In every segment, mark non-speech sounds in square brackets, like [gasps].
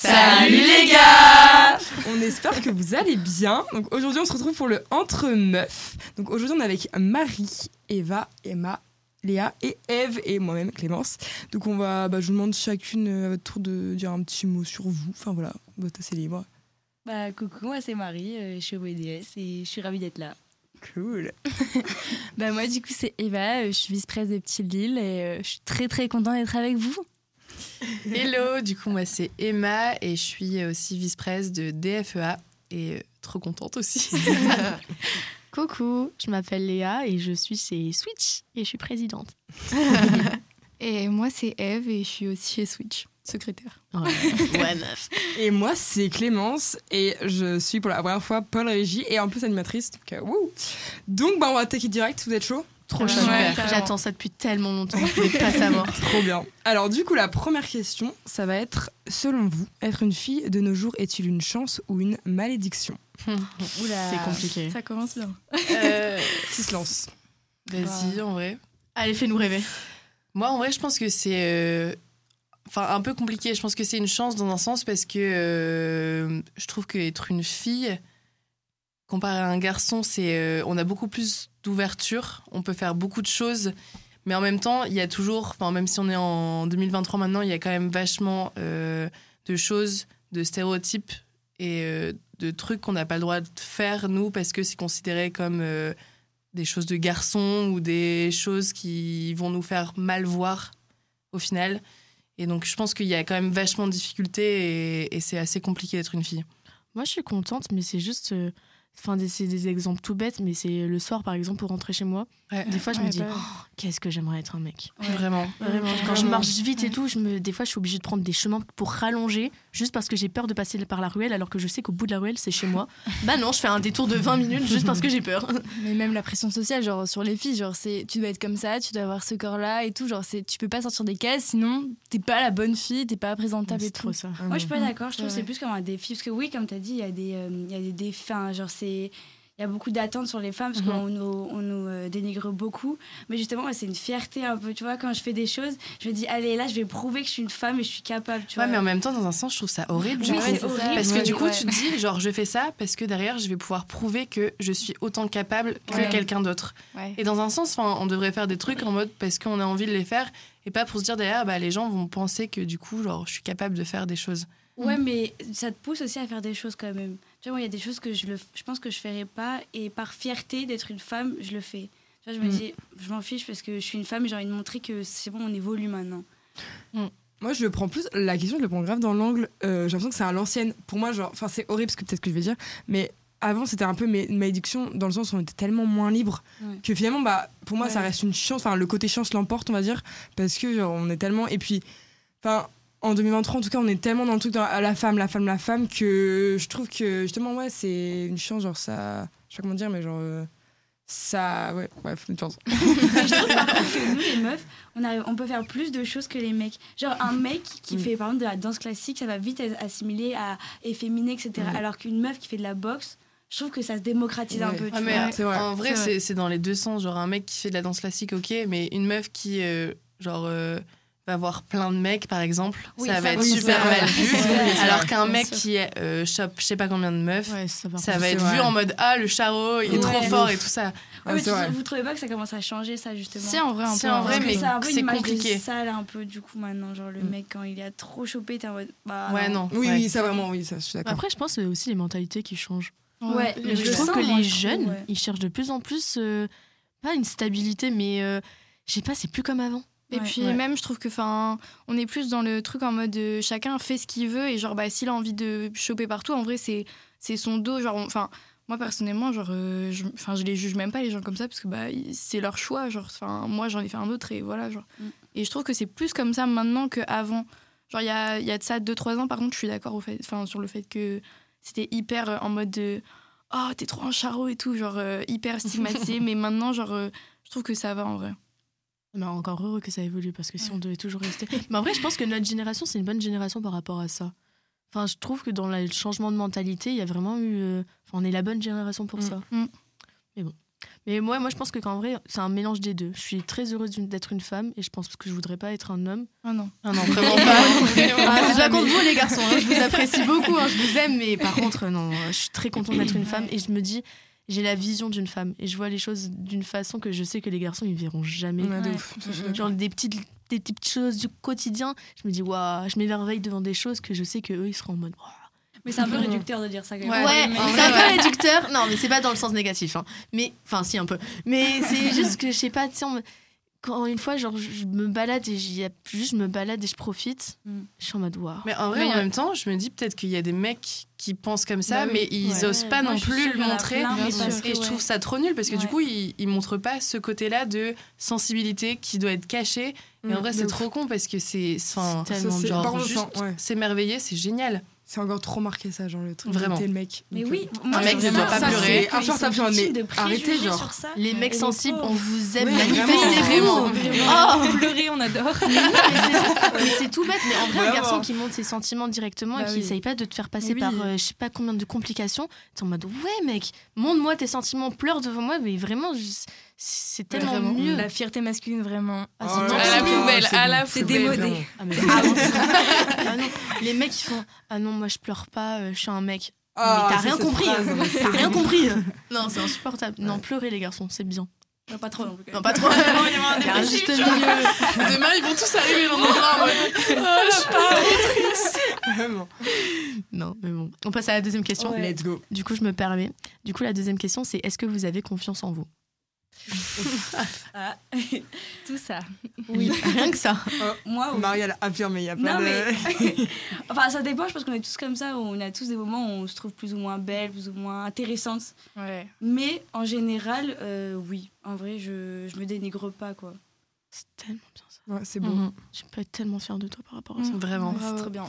Salut les gars On espère que vous allez bien. Donc aujourd'hui on se retrouve pour le Entre Meufs. Donc aujourd'hui on est avec Marie, Eva, Emma, Léa et Eve et moi-même Clémence. Donc on va, bah, je vous demande chacune euh, à votre tour de dire un petit mot sur vous. Enfin voilà, votre assez libre. Bah coucou, moi c'est Marie, euh, je suis au BDS et je suis ravie d'être là. Cool. [laughs] bah moi du coup c'est Eva, euh, je suis vice-presse de Petit Lille et euh, je suis très très contente d'être avec vous. [laughs] Hello, du coup moi c'est Emma et je suis aussi vice-presse de DFEA et euh, trop contente aussi. [laughs] [laughs] Coucou, je m'appelle Léa et je suis chez Switch et je suis présidente. Et moi, c'est Eve et je suis aussi chez Switch, secrétaire. ouais, meuf. Et moi c'est Clémence et je suis pour la première fois Paul Régie et en plus animatrice. Donc, euh, wouh. donc bah, on va attaquer direct, vous êtes chaud? Trop Ouais, super. J'attends ça depuis tellement longtemps, je voulais pas [laughs] savoir. Trop bien. Alors du coup, la première question, ça va être, selon vous, être une fille de nos jours est-il une chance ou une malédiction? [laughs] Oula. C'est compliqué. Ça commence bien. Euh, [laughs] Qui se lance? Vas-y, en vrai. Allez, fais-nous rêver. Moi, en vrai, je pense que c'est euh, enfin un peu compliqué. Je pense que c'est une chance dans un sens parce que euh, je trouve qu'être une fille, comparé à un garçon, c'est euh, on a beaucoup plus d'ouverture. On peut faire beaucoup de choses. Mais en même temps, il y a toujours, enfin, même si on est en 2023 maintenant, il y a quand même vachement euh, de choses, de stéréotypes et euh, de trucs qu'on n'a pas le droit de faire, nous, parce que c'est considéré comme euh, des choses de garçons ou des choses qui vont nous faire mal voir au final. Et donc, je pense qu'il y a quand même vachement de difficultés et, et c'est assez compliqué d'être une fille. Moi, je suis contente, mais c'est juste. Enfin, des- c'est des exemples tout bêtes, mais c'est le soir, par exemple, pour rentrer chez moi. Ouais. Des fois, je me dis, bah, Oh, qu'est-ce que j'aimerais être un mec. Vraiment. Vraiment, quand je marche vite et tout, je me, des fois, je suis obligée de prendre des chemins pour rallonger, juste parce que j'ai peur de passer par la ruelle, alors que je sais qu'au bout de la ruelle, c'est chez moi. [laughs] bah non, je fais un détour de 20 minutes juste parce que j'ai peur. [laughs] Mais même la pression sociale, genre sur les filles, genre c'est tu dois être comme ça, tu dois avoir ce corps-là et tout, genre c'est tu peux pas sortir des cases, sinon t'es pas la bonne fille, t'es pas présentable et C'est trop tout. ça. Moi je suis pas d'accord, je trouve c'est plus comme un défi parce que oui, comme tu as dit, il y a des euh, il y a des défis, enfin, genre c'est il y a beaucoup d'attentes sur les femmes parce Mhm. qu'on nous, on nous euh, dénigre beaucoup. Mais justement, c'est une fierté un peu. Tu vois, quand je fais des choses, je me dis, allez, là, je vais prouver que je suis une femme et je suis capable. Tu Ouais, vois. mais en même temps, dans un sens, je trouve ça horrible. du Oui, coup. c'est horrible. Parce que du coup, ouais. tu te dis, genre, je fais ça parce que derrière, je vais pouvoir prouver que je suis autant capable que Ouais. quelqu'un d'autre. Ouais. Et dans un sens, on devrait faire des trucs en mode parce qu'on a envie de les faire et pas pour se dire derrière, bah, les gens vont penser que du coup, genre, je suis capable de faire des choses. Ouais, mais ça te pousse aussi à faire des choses quand même. Tu vois, moi, il y a des choses que je, le, je pense que je ferais pas et par fierté d'être une femme, je le fais. Tu vois, je me Mm. dis, je m'en fiche parce que je suis une femme et j'ai envie de montrer que c'est bon, on évolue maintenant. Moi, je le prends plus. La question, je le prends grave dans l'angle. euh, J'ai l'impression que c'est à l'ancienne. Pour moi, genre, enfin, c'est horrible ce que peut-être que je vais dire, mais avant, c'était un peu mais- une malédiction dans le sens où on était tellement moins libre Ouais. que finalement, bah, pour moi, ça reste une chance. Enfin, le côté chance l'emporte, on va dire, parce que genre, on est tellement. Et puis, enfin. En 2023, en tout cas, on est tellement dans le truc de ah, la femme, la femme, la femme, que je trouve que justement, ouais, c'est une chance, genre ça. Je sais pas comment dire, mais genre. euh, ça. Ouais, bref, une chance. Mais [laughs] je trouve par contre que nous, les meufs, on, arrive, on peut faire plus de choses que les mecs. Genre, un mec qui Mm. fait par exemple de la danse classique, ça va vite être assimilé à efféminé, etc. Mm. Alors qu'une meuf qui fait de la boxe, je trouve que ça se démocratise un peu. Tu Ah, mais vrai. En vrai, C'est vrai. c'est c'est dans les deux sens. Genre, un mec qui fait de la danse classique, ok, mais une meuf qui, euh, genre, euh, va voir plein de mecs, par exemple, Oui, ça, ça, va être oui, super mal vu. [laughs] Alors qu'un mec qui euh, chope je sais pas combien de meufs, Ouais, ça va. ça être vu en mode Ah, le charreau, il est Ouais. trop fort et tout ça. Ouais, mais tu- vous trouvez pas que ça commence à changer, ça, justement Si, en vrai, un Si, peu. en vrai, mais c'est un peu c'est une image compliqué. de sale un peu du coup maintenant genre le Mm. mec quand il a trop chopé t'es en mode bah ouais, non. Oui, ouais. oui, ça vraiment, oui, ça, je suis d'accord. Après, je pense que c'est aussi les mentalités qui changent. ouais, je le trouve que les je jeunes, ils cherchent de plus en plus, euh, pas une stabilité, mais euh, je sais pas, c'est plus comme avant. Et Ouais, puis ouais. même, je trouve que, enfin, on est plus dans le truc en mode euh, chacun fait ce qu'il veut et genre, bah, s'il a envie de choper partout, en vrai, c'est c'est son dos. Genre, enfin, moi personnellement, genre, euh, je, enfin, je les juge même pas les gens comme ça parce que bah, c'est leur choix. Genre, enfin, moi, j'en ai fait un autre et voilà, genre. Mm. Et je trouve que c'est plus comme ça maintenant qu'avant. Genre, il y a, y a de ça 2-3 ans, par contre, je suis d'accord au fait, enfin, sur le fait que c'était hyper euh, en mode de oh, t'es trop un charreau et tout, genre euh, hyper stigmatisé. [laughs] mais maintenant, genre, je trouve que ça va en vrai. Mais encore heureux que ça évolue parce que si Ouais. on devait toujours rester. Mais en vrai, je pense que notre génération, c'est une bonne génération par rapport à ça. Enfin, je trouve que dans le changement de mentalité, il y a vraiment eu. euh, Enfin, on est la bonne génération pour Mm. ça. Mm. Mais bon. Mais moi, moi, je pense que qu'en vrai, c'est un mélange des deux. Je suis très heureuse d'être une femme et je pense que je voudrais pas être un homme. Ah non. Ah non, vraiment pas. [laughs] Ah, c'est contre vous, les garçons. hein. Je vous apprécie beaucoup. hein. Je vous aime. Mais par [laughs] contre, non, je suis très contente d'être une femme et je me dis, j'ai la vision d'une femme et je vois les choses d'une façon que je sais que les garçons, ils verront jamais. Ouais, de ouf. Suis d'accord. Genre des petites, des petites choses du quotidien. Je me dis, waouh, je m'émerveille devant des choses que je sais que eux, ils seront en mode, waouh. Mais c'est un peu réducteur de dire ça. quand même. Ouais, c'est un peu réducteur. Non, mais c'est pas dans le sens négatif. hein. Mais, enfin, si, un peu. Mais c'est [laughs] juste que, je sais pas, tu sais, on- quand une fois, genre, je me balade et j'y a- juste je me balade et je profite, Mm. je suis en mode waouh. Mais en vrai, Mais en même temps, je me dis peut-être qu'il y a des mecs qui pensent comme ça, Bah oui. mais ils Ouais. osent pas Moi, non plus le montrer. Et je trouve ça trop nul parce que du coup, ils, ils montrent pas ce côté-là de sensibilité qui doit être caché. Et en Mm, vrai, c'est trop con parce que c'est. Bien. par genre, juste s'émerveiller, c'est génial. C'est encore trop marqué ça, genre le truc. Vraiment. T'es le mec. Mais oui, euh, moi, mec c'est ne doit pas pleurer. Insupportable, genre, mais arrêtez, genre. sur ça. Les mecs sensibles, on vous aime, Ouais, manifestez-vous. vraiment. Oh [laughs] Pleurer, on adore. Mais c'est- tout bête. Mais en vrai, un garçon qui montre ses sentiments directement Bah et qui oui. essaye pas de te faire passer par euh, je sais pas combien de complications, t'es en mode ouais, mec, montre-moi tes sentiments, pleure devant moi. Mais vraiment, je- c'est tellement Vraiment. mieux. La fierté masculine, vraiment. Ah, Oh là, À la poubelle, c'est à la c'est démodé. Ah, mais vraiment. Ah non, les mecs qui font ah non moi je pleure pas euh, je suis un mec Ah, mais t'as rien compris. t'as rien compris. Non c'est insupportable. Non pleurez les garçons c'est bien. Non, pas trop non plus. non pas trop. [laughs] Il y a un juste milieu Demain, ils vont tous arriver dans nos bras. [laughs] Ah, je suis pas- Vraiment. non mais bon. On passe à la deuxième question. Ouais. Let's go. du coup je me permets. Du coup la deuxième question c'est est-ce que vous avez confiance en vous? [laughs] Ah. Tout ça. Oui. [laughs] rien que ça Moi, oui. Marie, elle a affirmé, il y a pas Non, de. mais. [laughs] enfin, ça dépend, je pense qu'on est tous comme ça, où on a tous des moments où on se trouve plus ou moins belle, plus ou moins intéressante. Ouais. Mais en général, euh, oui. En vrai, je, je me dénigre pas, quoi. C'est tellement bien ça Ouais, c'est bon. Mhm. je peux être tellement fière de toi par rapport à ça Mm. Vraiment. Ouais, c'est très bien.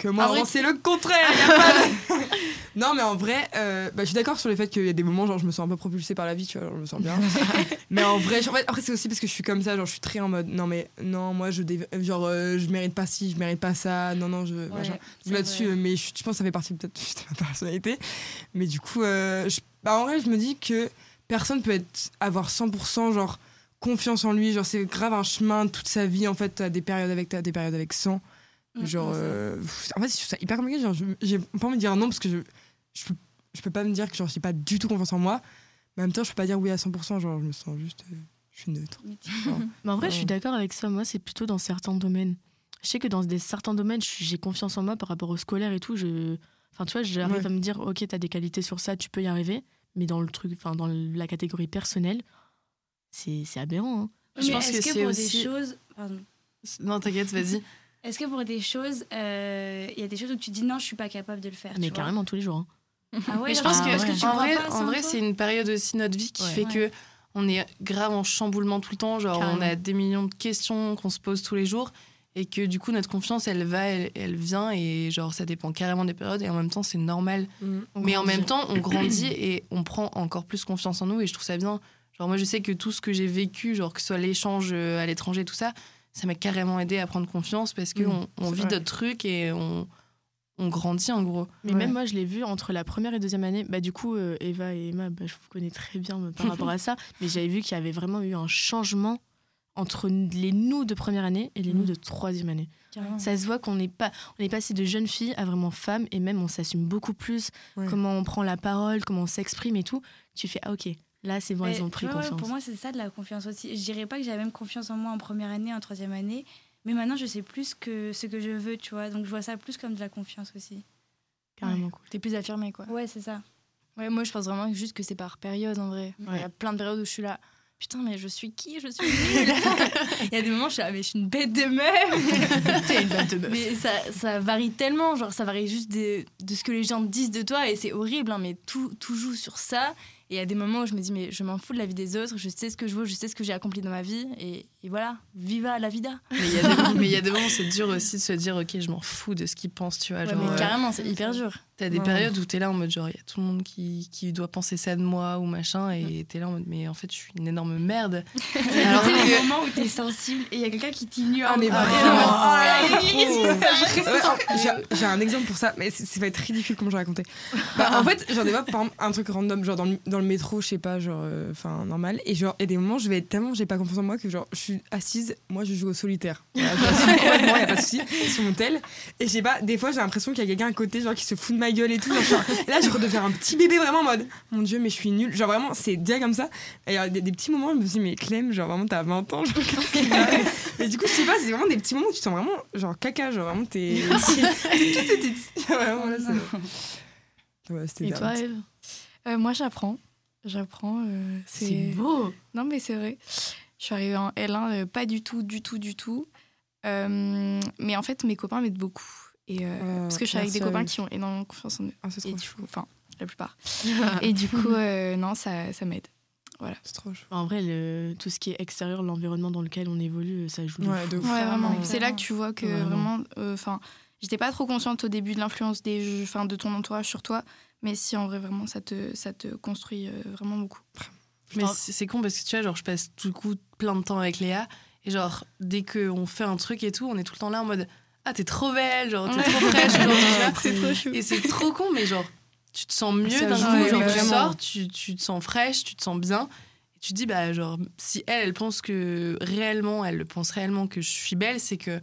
Que moi, vraiment, c'est le contraire. pas de- [laughs] non, mais en vrai, euh, bah, je suis d'accord sur le fait qu'il y a des moments, genre, je me sens un peu propulsée par la vie, tu vois, genre, je me sens bien. [laughs] mais en vrai, fait, après, c'est aussi parce que je suis comme ça, genre, je suis très en mode, non, mais non, moi, je, dév- genre, euh, je mérite pas ci, je mérite pas ça, non, non, je. Ouais, là-dessus, euh, mais je, je pense que ça fait partie peut-être [laughs] de ma personnalité. Mais du coup, euh, je- bah, en vrai, je me dis que personne peut être, avoir 100% genre confiance en lui. Genre, c'est grave un chemin toute sa vie. En fait, t'as des périodes avec t'as des périodes avec 100. Mm, Genre, ça. euh, en fait, je trouve ça hyper compliqué. Genre, je- j'ai pas envie de dire non parce que je, je, peux, je peux pas me dire que genre, j'ai pas du tout confiance en moi. Mais en même temps, je peux pas dire oui à 100%. Genre, je me sens juste. euh, je suis neutre. Genre, [laughs] Mais en vrai, je suis d'accord avec ça. Moi, c'est plutôt dans certains domaines. Je sais que dans des, certains domaines, j'ai confiance en moi par rapport au scolaire et tout. Je... Enfin, tu vois, j'arrive Ouais. à me dire, ok, t'as des qualités sur ça, tu peux y arriver. Mais dans le truc, enfin, dans la catégorie personnelle, c'est c'est aberrant. hein. Je Mais pense est-ce que que, c'est pour aussi- des choses. Pardon. Non, t'inquiète, vas-y. [laughs] Est-ce que pour des choses, euh, il y a des choses où tu dis non, je suis pas capable de le faire Mais tu vois carrément tous les jours. hein. Ah ouais, Mais je pense Ah, que, tu en vrai, pas, en vrai, c'est une période aussi de notre vie qui Ouais. fait Ouais. que on est grave en chamboulement tout le temps. Genre, on a des millions de questions qu'on se pose tous les jours. Et que du coup, notre confiance, elle va, elle, elle vient. Et genre, ça dépend carrément des périodes. Et en même temps, c'est normal. mm. Mais en même temps, on grandit et on prend encore plus confiance en nous. Et je trouve ça bien. Genre, moi, je sais que tout ce que j'ai vécu, genre que ce soit l'échange euh, à l'étranger, tout ça, ça m'a carrément aidé à prendre confiance parce qu'on Mm, on vit d'autres trucs et on, on grandit en gros. Mais Ouais. même moi, je l'ai vu entre la première et deuxième année. Bah, du coup, euh, Eva et Emma, bah, je vous connais très bien par [laughs] rapport à ça. Mais j'avais vu qu'il y avait vraiment eu un changement entre les nous de première année et les nous de troisième année. Carrément. Ça se voit qu'on n'est pas, on est passé de jeune fille à vraiment femme et même on s'assume beaucoup plus. Ouais. Comment on prend la parole, comment on s'exprime et tout. Tu fais ah ok, là c'est bon, Mais elles ont pris ouais, confiance. pour moi, c'est ça de la confiance aussi. Je dirais pas que j'avais même confiance en moi en première année, en troisième année, mais maintenant je sais plus que ce que je veux, tu vois. Donc je vois ça plus comme de la confiance aussi. Carrément cool. T'es plus affirmé, quoi. Ouais, c'est ça. Ouais, moi, je pense vraiment juste que c'est par période, en vrai. Il Ouais. y a plein de périodes où je suis là. Putain, mais je suis qui? Je suis [laughs] nulle. Il y a des moments où je suis là, mais je suis une bête de meuf. [laughs] T'es une bête de meuf. Mais ça, ça varie tellement, genre ça varie juste de, de ce que les gens disent de toi et c'est horrible, hein, mais tout, tout joue sur ça. Et il y a des moments où je me dis, mais je m'en fous de la vie des autres, je sais ce que je veux, je sais ce que j'ai accompli dans ma vie et, et voilà, viva la vida. Mais il y a des moments- où c'est dur aussi de se dire, ok, je m'en fous de ce qu'ils pensent, tu vois. Ouais, genre, mais euh, carrément, c'est hyper dur. T'as des Ouais. périodes où t'es là en mode genre, il y a tout le monde qui, qui doit penser ça de moi ou machin, et t'es là en mode, mais en fait, je suis une énorme merde. [laughs] Alors que. moments où t'es sensible et il y a quelqu'un qui t'ignore. Ah, mais Ah, vraiment. Oh Ouais, oh, j'ai- J'ai un exemple pour ça, mais ça va être ridicule comment je raconter. Bah, en fait, genre des fois, par exemple, un truc random, genre dans le, dans le métro, je sais pas, genre, euh, enfin, normal. Et genre, il y a des moments, je vais être tellement, j'ai pas confiance en moi que genre, je suis assise, moi, je joue au solitaire. Voilà, complètement, y a pas de souci, sur mon tel. Et je sais pas, des fois, j'ai l'impression qu'il y a quelqu'un à côté, genre, qui se fout de ma gueule et tout. genre, là, je redeviens un petit bébé vraiment en mode, mon dieu, mais je suis nulle. Genre, vraiment, c'est direct comme ça. Et il y a des, des petits moments, je me dis, mais Clem, genre, vraiment, t'as 20 ans, genre, Et du coup, je sais pas, c'est vraiment des petits moments où tu te sens vraiment, genre, caca, genre, vraiment, t'es. C'est- Ouais, c'était Et toi, Eve? Euh, moi, j'apprends. J'apprends. euh, C'est beau. Non, mais c'est vrai. Je suis arrivée en L1, euh, pas du tout, du tout, du tout. Euh, mais en fait, mes copains m'aident beaucoup. Et, euh, parce que je suis avec des copains qui ont énormément confiance en eux. Ah, Et du coup, enfin, la plupart. [laughs] et du coup, euh, non, ça, ça m'aide. C'est trop chou. En vrai, le- tout ce qui est extérieur, l'environnement dans lequel on évolue, ça joue. Ouais, de. Ouais, vraiment. C'est là que tu vois que Vraiment. vraiment, euh, enfin, j'étais pas trop consciente au début de l'influence des, jeux- enfin, de ton entourage sur toi, mais si en vrai vraiment ça te, ça te construit euh, vraiment beaucoup. Mais c'est con parce que tu vois, genre, je passe du coup plein de temps avec Léa. Et genre, dès qu'on fait un truc et tout, on est tout le temps là en mode Ah, t'es trop belle, genre, t'es trop fraîche. [laughs] C'est trop chou. Et c'est trop con, mais genre, tu te sens mieux d'un coup. genre, tu sors, tu, tu te sens fraîche, tu te sens bien. Et tu te dis, bah, genre, si elle, elle pense que réellement, elle le pense réellement que je suis belle, c'est que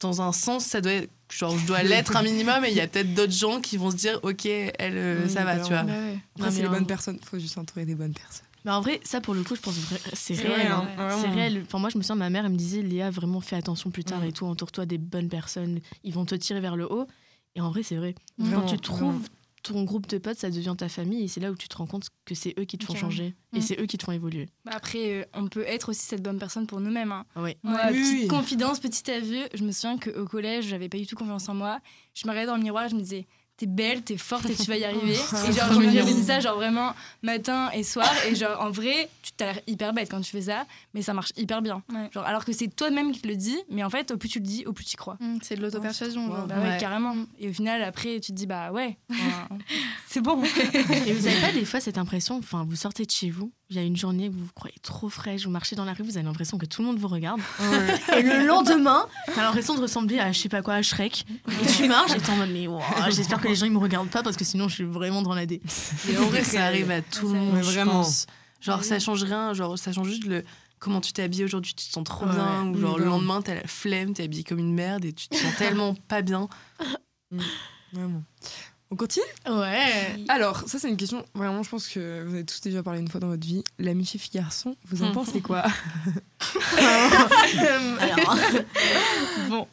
dans un sens, ça doit être. Genre, je dois l'être un minimum et il y a peut-être d'autres gens qui vont se dire, ok, elle, euh, ça va, tu vois. Bah ouais. Après, c'est les en- bonnes personnes. Faut juste s'entourer des bonnes personnes. Mais en vrai, ça pour le coup, je pense que c'est réel. hein. ouais. C'est réel. Enfin, moi, je me souviens, ma mère, elle me disait Léa, vraiment fais attention plus tard Mm. et tout, entoure-toi des bonnes personnes, ils vont te tirer vers le haut. Et en vrai, c'est vrai. Vraiment, Quand tu trouves vraiment. ton groupe de potes, ça devient ta famille et c'est là où tu te rends compte que c'est eux qui te font changer et Mm. c'est eux qui te font évoluer. Bah après, euh, on peut être aussi cette bonne personne pour nous-mêmes. hein. Ouais. Moi, Oui, petite oui. confidence, petit aveu, je me souviens qu'au collège, j'avais pas du tout confiance en moi. Je me regardais dans le miroir, je me disais, t'es belle, t'es forte et tu vas y arriver. [laughs] et genre, je me disais ça, genre vraiment matin et soir. Et genre, en vrai, tu t'as l'air hyper bête quand tu fais ça, mais ça marche hyper bien. Ouais. Genre, alors que c'est toi-même qui te le dis, mais en fait, au plus tu le dis, au plus tu y crois. Mm, c'est de l'auto-persuasion. Bah ouais, Ouais. carrément. Et au final, après, tu te dis, bah ouais, [laughs] c'est bon. Et vous avez pas [laughs] des fois cette impression, enfin, vous sortez de chez vous, il y a une journée où vous vous croyez trop fraîche, vous marchez dans la rue, vous avez l'impression que tout le monde vous regarde. Et le lendemain, t'as l'impression de ressembler à je sais pas quoi, à Shrek. Et tu marches et t'es en mode, mais wow, j'espère que les gens ils me regardent pas parce que sinon je suis vraiment dans la dé. Et en vrai, ça arrive à tout le monde, Vraiment. pense. Genre, ça change rien, genre, ça change juste le comment tu t'es habillé aujourd'hui, tu te sens trop Ouais. bien, ou Oui, genre, le lendemain, t'as la flemme, t'es habillé comme une merde et tu te sens tellement pas bien. Vraiment. On continue? Ouais. Alors, ça, c'est une question. Vraiment, je pense que vous avez tous déjà parlé une fois dans votre vie. L'amitié fille-garçon, vous en pensez quoi? [laughs] Alors, Bon.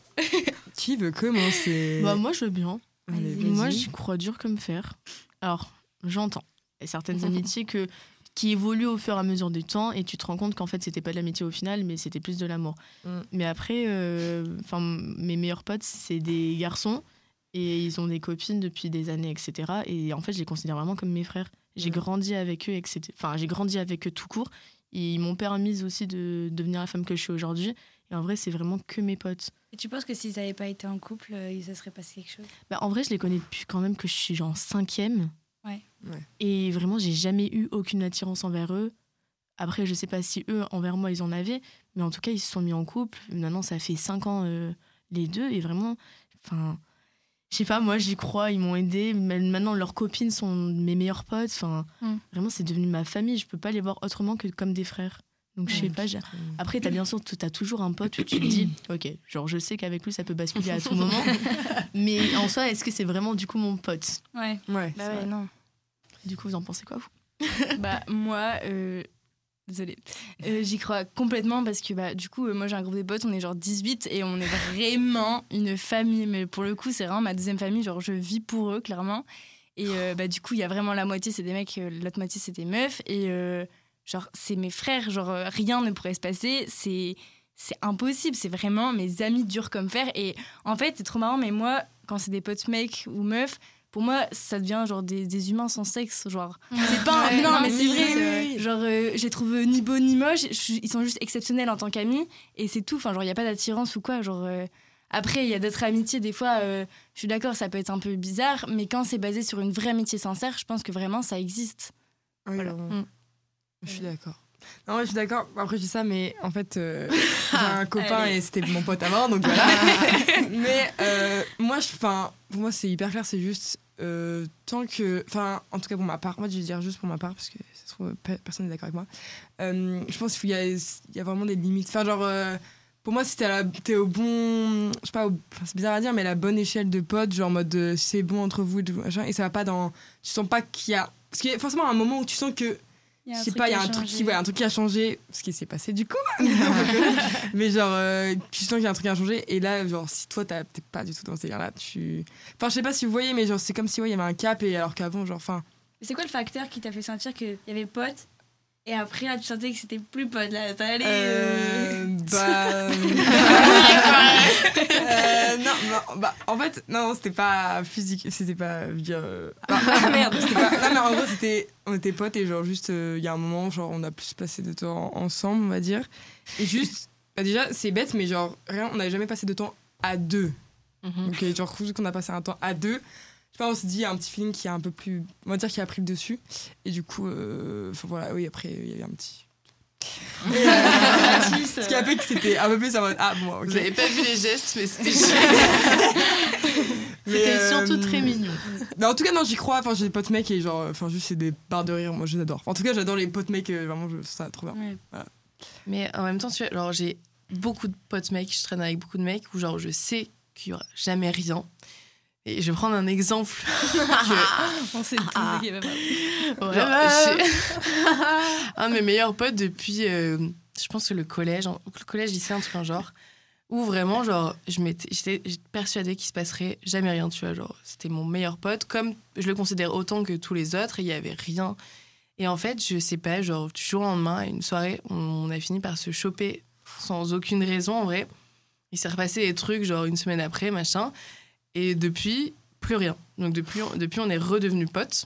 Qui veut commencer? Bah, moi je veux bien. Allez. Moi j'y crois dur comme fer. Alors, j'entends. Il y a certaines [laughs] amitiés que, qui évoluent au fur et à mesure du temps et tu te rends compte qu'en fait c'était pas de l'amitié au final, mais c'était plus de l'amour. Mm. Mais après, euh, enfin, mes meilleurs potes, c'est des garçons et ils ont des copines depuis des années, etc. Et en fait, je les considère vraiment comme mes frères. J'ai grandi avec eux, etc. Enfin, j'ai grandi avec eux tout court. Et ils m'ont permis aussi de devenir la femme que je suis aujourd'hui. Et en vrai, c'est vraiment que mes potes. Et tu penses que s'ils n'avaient pas été en couple, euh, il se serait passé quelque chose? Bah, en vrai, je les connais depuis quand même que je suis genre en cinquième. Ouais. Ouais. Et vraiment, j'ai jamais eu aucune attirance envers eux. Après, je sais pas si eux, envers moi, ils en avaient. Mais en tout cas, ils se sont mis en couple. Maintenant, ça fait cinq ans, euh, les deux. Et vraiment, enfin, je sais pas, moi, j'y crois. Ils m'ont aidé. Maintenant, leurs copines sont mes meilleurs potes. Enfin, Mm. vraiment, c'est devenu ma famille. Je peux pas les voir autrement que comme des frères. Donc, je sais pas. j'ai- Après, t'as bien sûr, t'as toujours un pote où tu te dis, [coughs] ok, genre, je sais qu'avec lui, ça peut basculer à tout moment. [laughs] Mais en soi, est-ce que c'est vraiment du coup mon pote? Ouais. Ouais. Bah ouais, non. Du coup, vous en pensez quoi, vous? Bah moi euh, désolée. Euh, j'y crois complètement parce que bah du coup euh, moi j'ai un groupe de potes on est genre 18 et on est vraiment une famille. Mais pour le coup c'est vraiment ma deuxième famille. Genre je vis pour eux clairement. Et euh, bah du coup il y a vraiment la moitié c'est des mecs l'autre moitié c'est des meufs. Et genre c'est mes frères. Genre rien ne pourrait se passer. C'est c'est impossible. C'est vraiment mes amis durs comme fer. Et en fait c'est trop marrant mais moi quand c'est des potes mecs ou meufs pour moi, ça devient genre des, des humains sans sexe, genre. C'est pas. un- Ouais, non, mais c'est vrai. Genre, euh, je les trouve ni beaux ni je suis- ils sont juste exceptionnels en tant qu'amis. Et c'est tout. Enfin, genre, il n'y a pas d'attirance ou quoi. Genre, euh, Après, il y a d'autres amitiés, des fois, euh, je suis d'accord, ça peut être un peu bizarre, mais quand c'est basé sur une vraie amitié sincère, je pense que vraiment ça existe. Oui, Voilà. on- Je suis d'accord. Non, je suis d'accord. Après, je dis ça, mais en fait, euh, [laughs] j'ai un copain Allez. et c'était mon pote avant, donc voilà. [laughs] mais euh, moi, je, pour moi, c'est hyper clair, c'est juste euh, tant que. Enfin, en tout cas, pour ma part, moi, je vais dire juste pour ma part, parce que ça se trouve, pe- personne n'est d'accord avec moi. Euh, je pense qu'il y y a vraiment des limites. Enfin, genre. pour moi, si t'es, au bon. Je sais pas, c'est bizarre à dire, mais la bonne échelle de potes, genre en mode c'est bon entre vous et et ça va pas dans. Tu sens pas qu'il y a. Parce qu'il y a forcément un moment où tu sens que je sais pas, il y a un truc qui, ouais, un truc qui a changé, ce qui s'est passé du coup. [laughs] [laughs] mais genre, euh, tu sens qu'il y a un truc qui a changé, et là, genre, si toi, t'es pas du tout dans ce délire-là, tu. Enfin, je sais pas si vous voyez, mais genre, c'est comme si, ouais, il y avait un cap, et alors qu'avant, genre, enfin. Mais C'est quoi le facteur qui t'a fait sentir qu'il y avait pote et après là tu sentais que c'était plus pote là ça allait euh, Euh, bah. [laughs] Euh, non, non, bah, en fait, non, c'était pas physique, c'était pas. Dire, euh, bah, merde, c'était pas. Non, mais en gros, c'était. On était potes, et genre, juste, euh, il y a un moment, genre, on a plus passé de temps ensemble, on va dire. Et juste. Bah, déjà, c'est bête, mais genre, rien, on n'avait jamais passé de temps à deux. Mhm. Donc, euh, genre, qu'on a passé un temps à deux, je sais pas, on s'est dit, il y a un petit feeling qui est un peu plus. On va dire qui a pris le dessus. Et du coup, euh, enfin, voilà, oui, après, il y avait un petit. Et, [laughs] euh, ce qui a fait que c'était un peu plus en mode Ah, bon, ok. Vous avez pas vu les gestes, mais c'était [laughs] C'était euh, surtout très mignon. Mais en tout cas, non, j'y crois. Enfin, j'ai des potes mecs et genre, enfin, juste c'est des barres de rire. Moi, je les adore. En tout cas, j'adore les potes mecs. euh, vraiment, je trouve ça trop bien. ouais. Mais en même temps, tu vois, alors j'ai beaucoup de potes mecs, je traîne avec beaucoup de mecs où genre je sais qu'il y aura jamais rien. Et je vais prendre un exemple. [laughs] que- On sait tout va pas. genre, Ouais. [laughs] un de mes meilleurs potes depuis, euh, je pense que le collège, le collège, lycée, un truc en genre, où vraiment, genre, je m'étais, j'étais persuadée qu'il se passerait jamais rien, tu vois. Genre, c'était mon meilleur pote, comme je le considère autant que tous les autres, et il y avait rien. Et en fait, je sais pas, genre, du jour au lendemain, à une soirée, on a fini par se choper sans aucune raison, en vrai. Il s'est repassé des trucs, genre, une semaine après, machin. Et depuis, plus rien. Donc, depuis, on- depuis on est redevenus potes.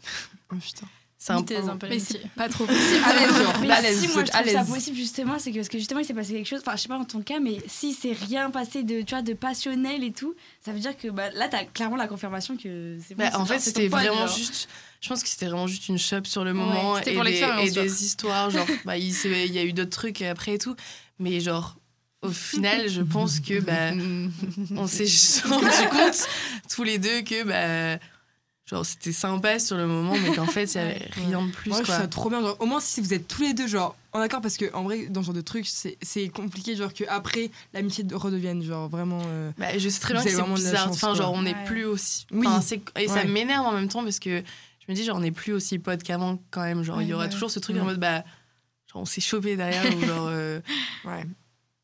Oh putain. C'est un peu Mais c'est pas trop [laughs] À l'aise, genre. Mais à l'aise, si moi je trouve ça possible justement c'est que parce que justement il s'est passé quelque chose enfin je sais pas dans ton cas mais si c'est rien passé de tu vois de passionnel et tout ça veut dire que bah, là t'as clairement la confirmation que c'est bon, Bah, en fait, c'était vraiment genre. juste. Je pense que c'était vraiment juste une shop sur le moment c'était et, pour des, et des histoires. Genre, bah, il y a eu d'autres trucs après et tout. Mais genre, au final, je pense que bah, [laughs] on s'est [laughs] rendu compte tous les deux que bah, genre c'était sympa sur le moment, mais qu'en fait, il y avait rien de plus. Moi, je trouve quoi. ça trop bien. Genre, au moins, si vous êtes tous les deux, genre, en accord, parce que en vrai, dans ce genre de truc, c'est c'est compliqué, genre, que après l'amitié de- redevienne, genre, vraiment. euh, Bah, je sais très bien que c'est bizarre. chance, Enfin, quoi. genre, on n'est Ouais. plus aussi. Oui. Et ça Ouais. m'énerve en même temps parce que je me dis, genre, on n'est plus aussi potes qu'avant quand même. Genre, il y aura ouais. toujours ce truc Ouais. en mode, bah, genre, on s'est chopé derrière ou genre. euh, [laughs] Ouais.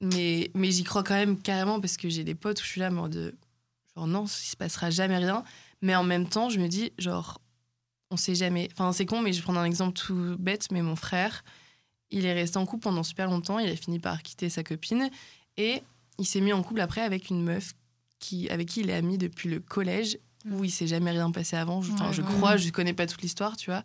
Mais, mais j'y crois quand même carrément parce que j'ai des potes où je suis là, mais de. Genre, non, il se passera jamais rien. Mais en même temps, je me dis, genre, on sait jamais. Enfin, c'est con, mais je vais prendre un exemple tout bête, mais mon frère, il est resté en couple pendant super longtemps. Il a fini par quitter sa copine. Et il s'est mis en couple après avec une meuf qui, avec qui il est ami depuis le collège, où il s'est jamais rien passé avant. Je, enfin, Ouais, je ouais. crois, je connais pas toute l'histoire, tu vois.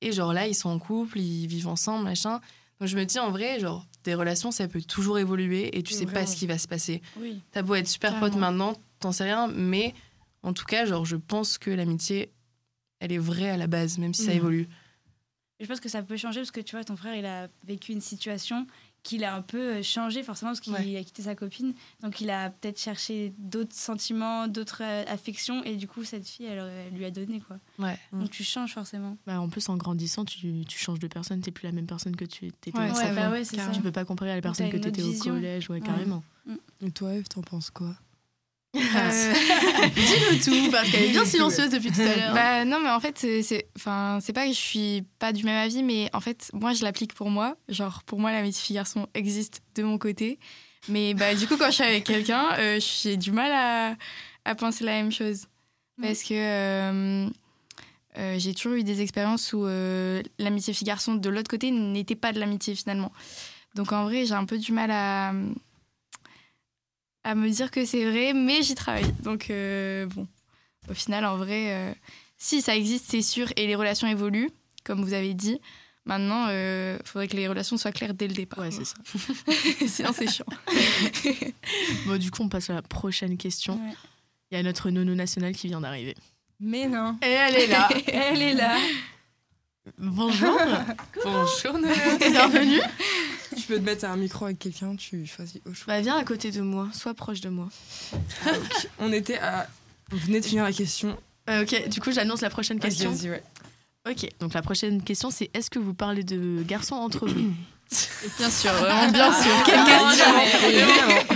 Et genre là, ils sont en couple, ils vivent ensemble, machin. Donc je me dis, en vrai, genre, des relations, ça peut toujours évoluer et tu sais pas ce qui va se passer. oui T'as beau être super pote maintenant, t'en sais rien, mais en tout cas, genre, je pense que l'amitié, elle est vraie à la base, même si ça Mhm. évolue. je pense que ça peut changer parce que tu vois ton frère il a vécu une situation qu'il a un peu euh, changé forcément parce qu'il Ouais. a quitté sa copine. Donc il a peut-être cherché d'autres sentiments d'autres euh, affections. Et du coup cette fille elle, elle lui a donné quoi. Ouais. donc tu changes forcément. Bah, en plus, en grandissant, tu, tu changes de personne, t'es plus la même personne que tu étais Ouais, au ouais, bah. Tu peux pas comparer à la personne que autre t'étais au collège, ouais, Ouais. carrément. Et toi, Eve, t'en penses quoi? Euh, [laughs] Dis-nous tout, parce qu'elle est bien silencieuse depuis tout à l'heure. Bah non, mais en fait, c'est- enfin, pas que je suis pas du même avis, mais en fait, moi, je l'applique pour moi. Genre, pour moi, l'amitié fille-garçon existe de mon côté. Mais bah, du coup, quand je suis avec quelqu'un, euh, j'ai du mal à, à penser la même chose. Parce que euh, euh, j'ai toujours eu des expériences où l'amitié fille-garçon de l'autre côté n'était pas de l'amitié finalement. Donc en vrai, j'ai un peu du mal à, à me dire que c'est vrai, mais j'y travaille. Donc euh, bon, au final, en vrai, euh, si ça existe, c'est sûr, et les relations évoluent, comme vous avez dit. Maintenant, il faudrait que les relations soient claires dès le départ. Ouais, c'est ça. [laughs] Sinon, c'est chiant. [laughs] Bon, du coup, on passe à la prochaine question. Ouais. Il y a notre nono national qui vient d'arriver. Mais non. Et elle est là. [laughs] Elle est là. Bonjour. Bonjour, Nono. Bienvenue. Tu peux te mettre à un micro avec quelqu'un, tu choisis au choix. Bah, viens à côté de moi. Sois proche de moi. On était à. On venait de finir la question. Euh, ok, du coup, j'annonce la prochaine question. Ouais. Ok, donc la prochaine question, c'est est-ce que vous parlez de garçons entre vous? [coughs] Bien sûr, vraiment bien sûr. Quelle question.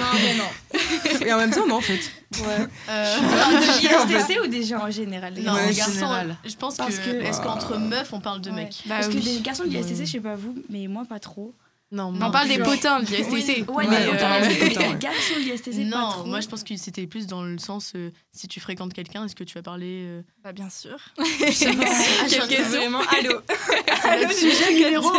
Non, mais non. [laughs] Et en même temps, non, en fait. Euh, [laughs] Des JSTC ou des gens en général Non, Ouais, garçons? garçons. général. Je pense Parce que, que- est-ce qu'entre meufs on parle de Ouais. mecs? Bah Parce que oui. des garçons de l'ISTC, Ouais. je sais pas vous, mais moi pas trop. Non, On parle des potins, le ISTC. Ouais, Ouais, mais on euh, garçons de l'ISTC, pas Non, trop. moi je pense que c'était plus dans le sens euh, si tu fréquentes quelqu'un, est-ce que tu vas parler euh, Bah, bien sûr. Quelle question Vraiment, allô C'est le sujet numéro.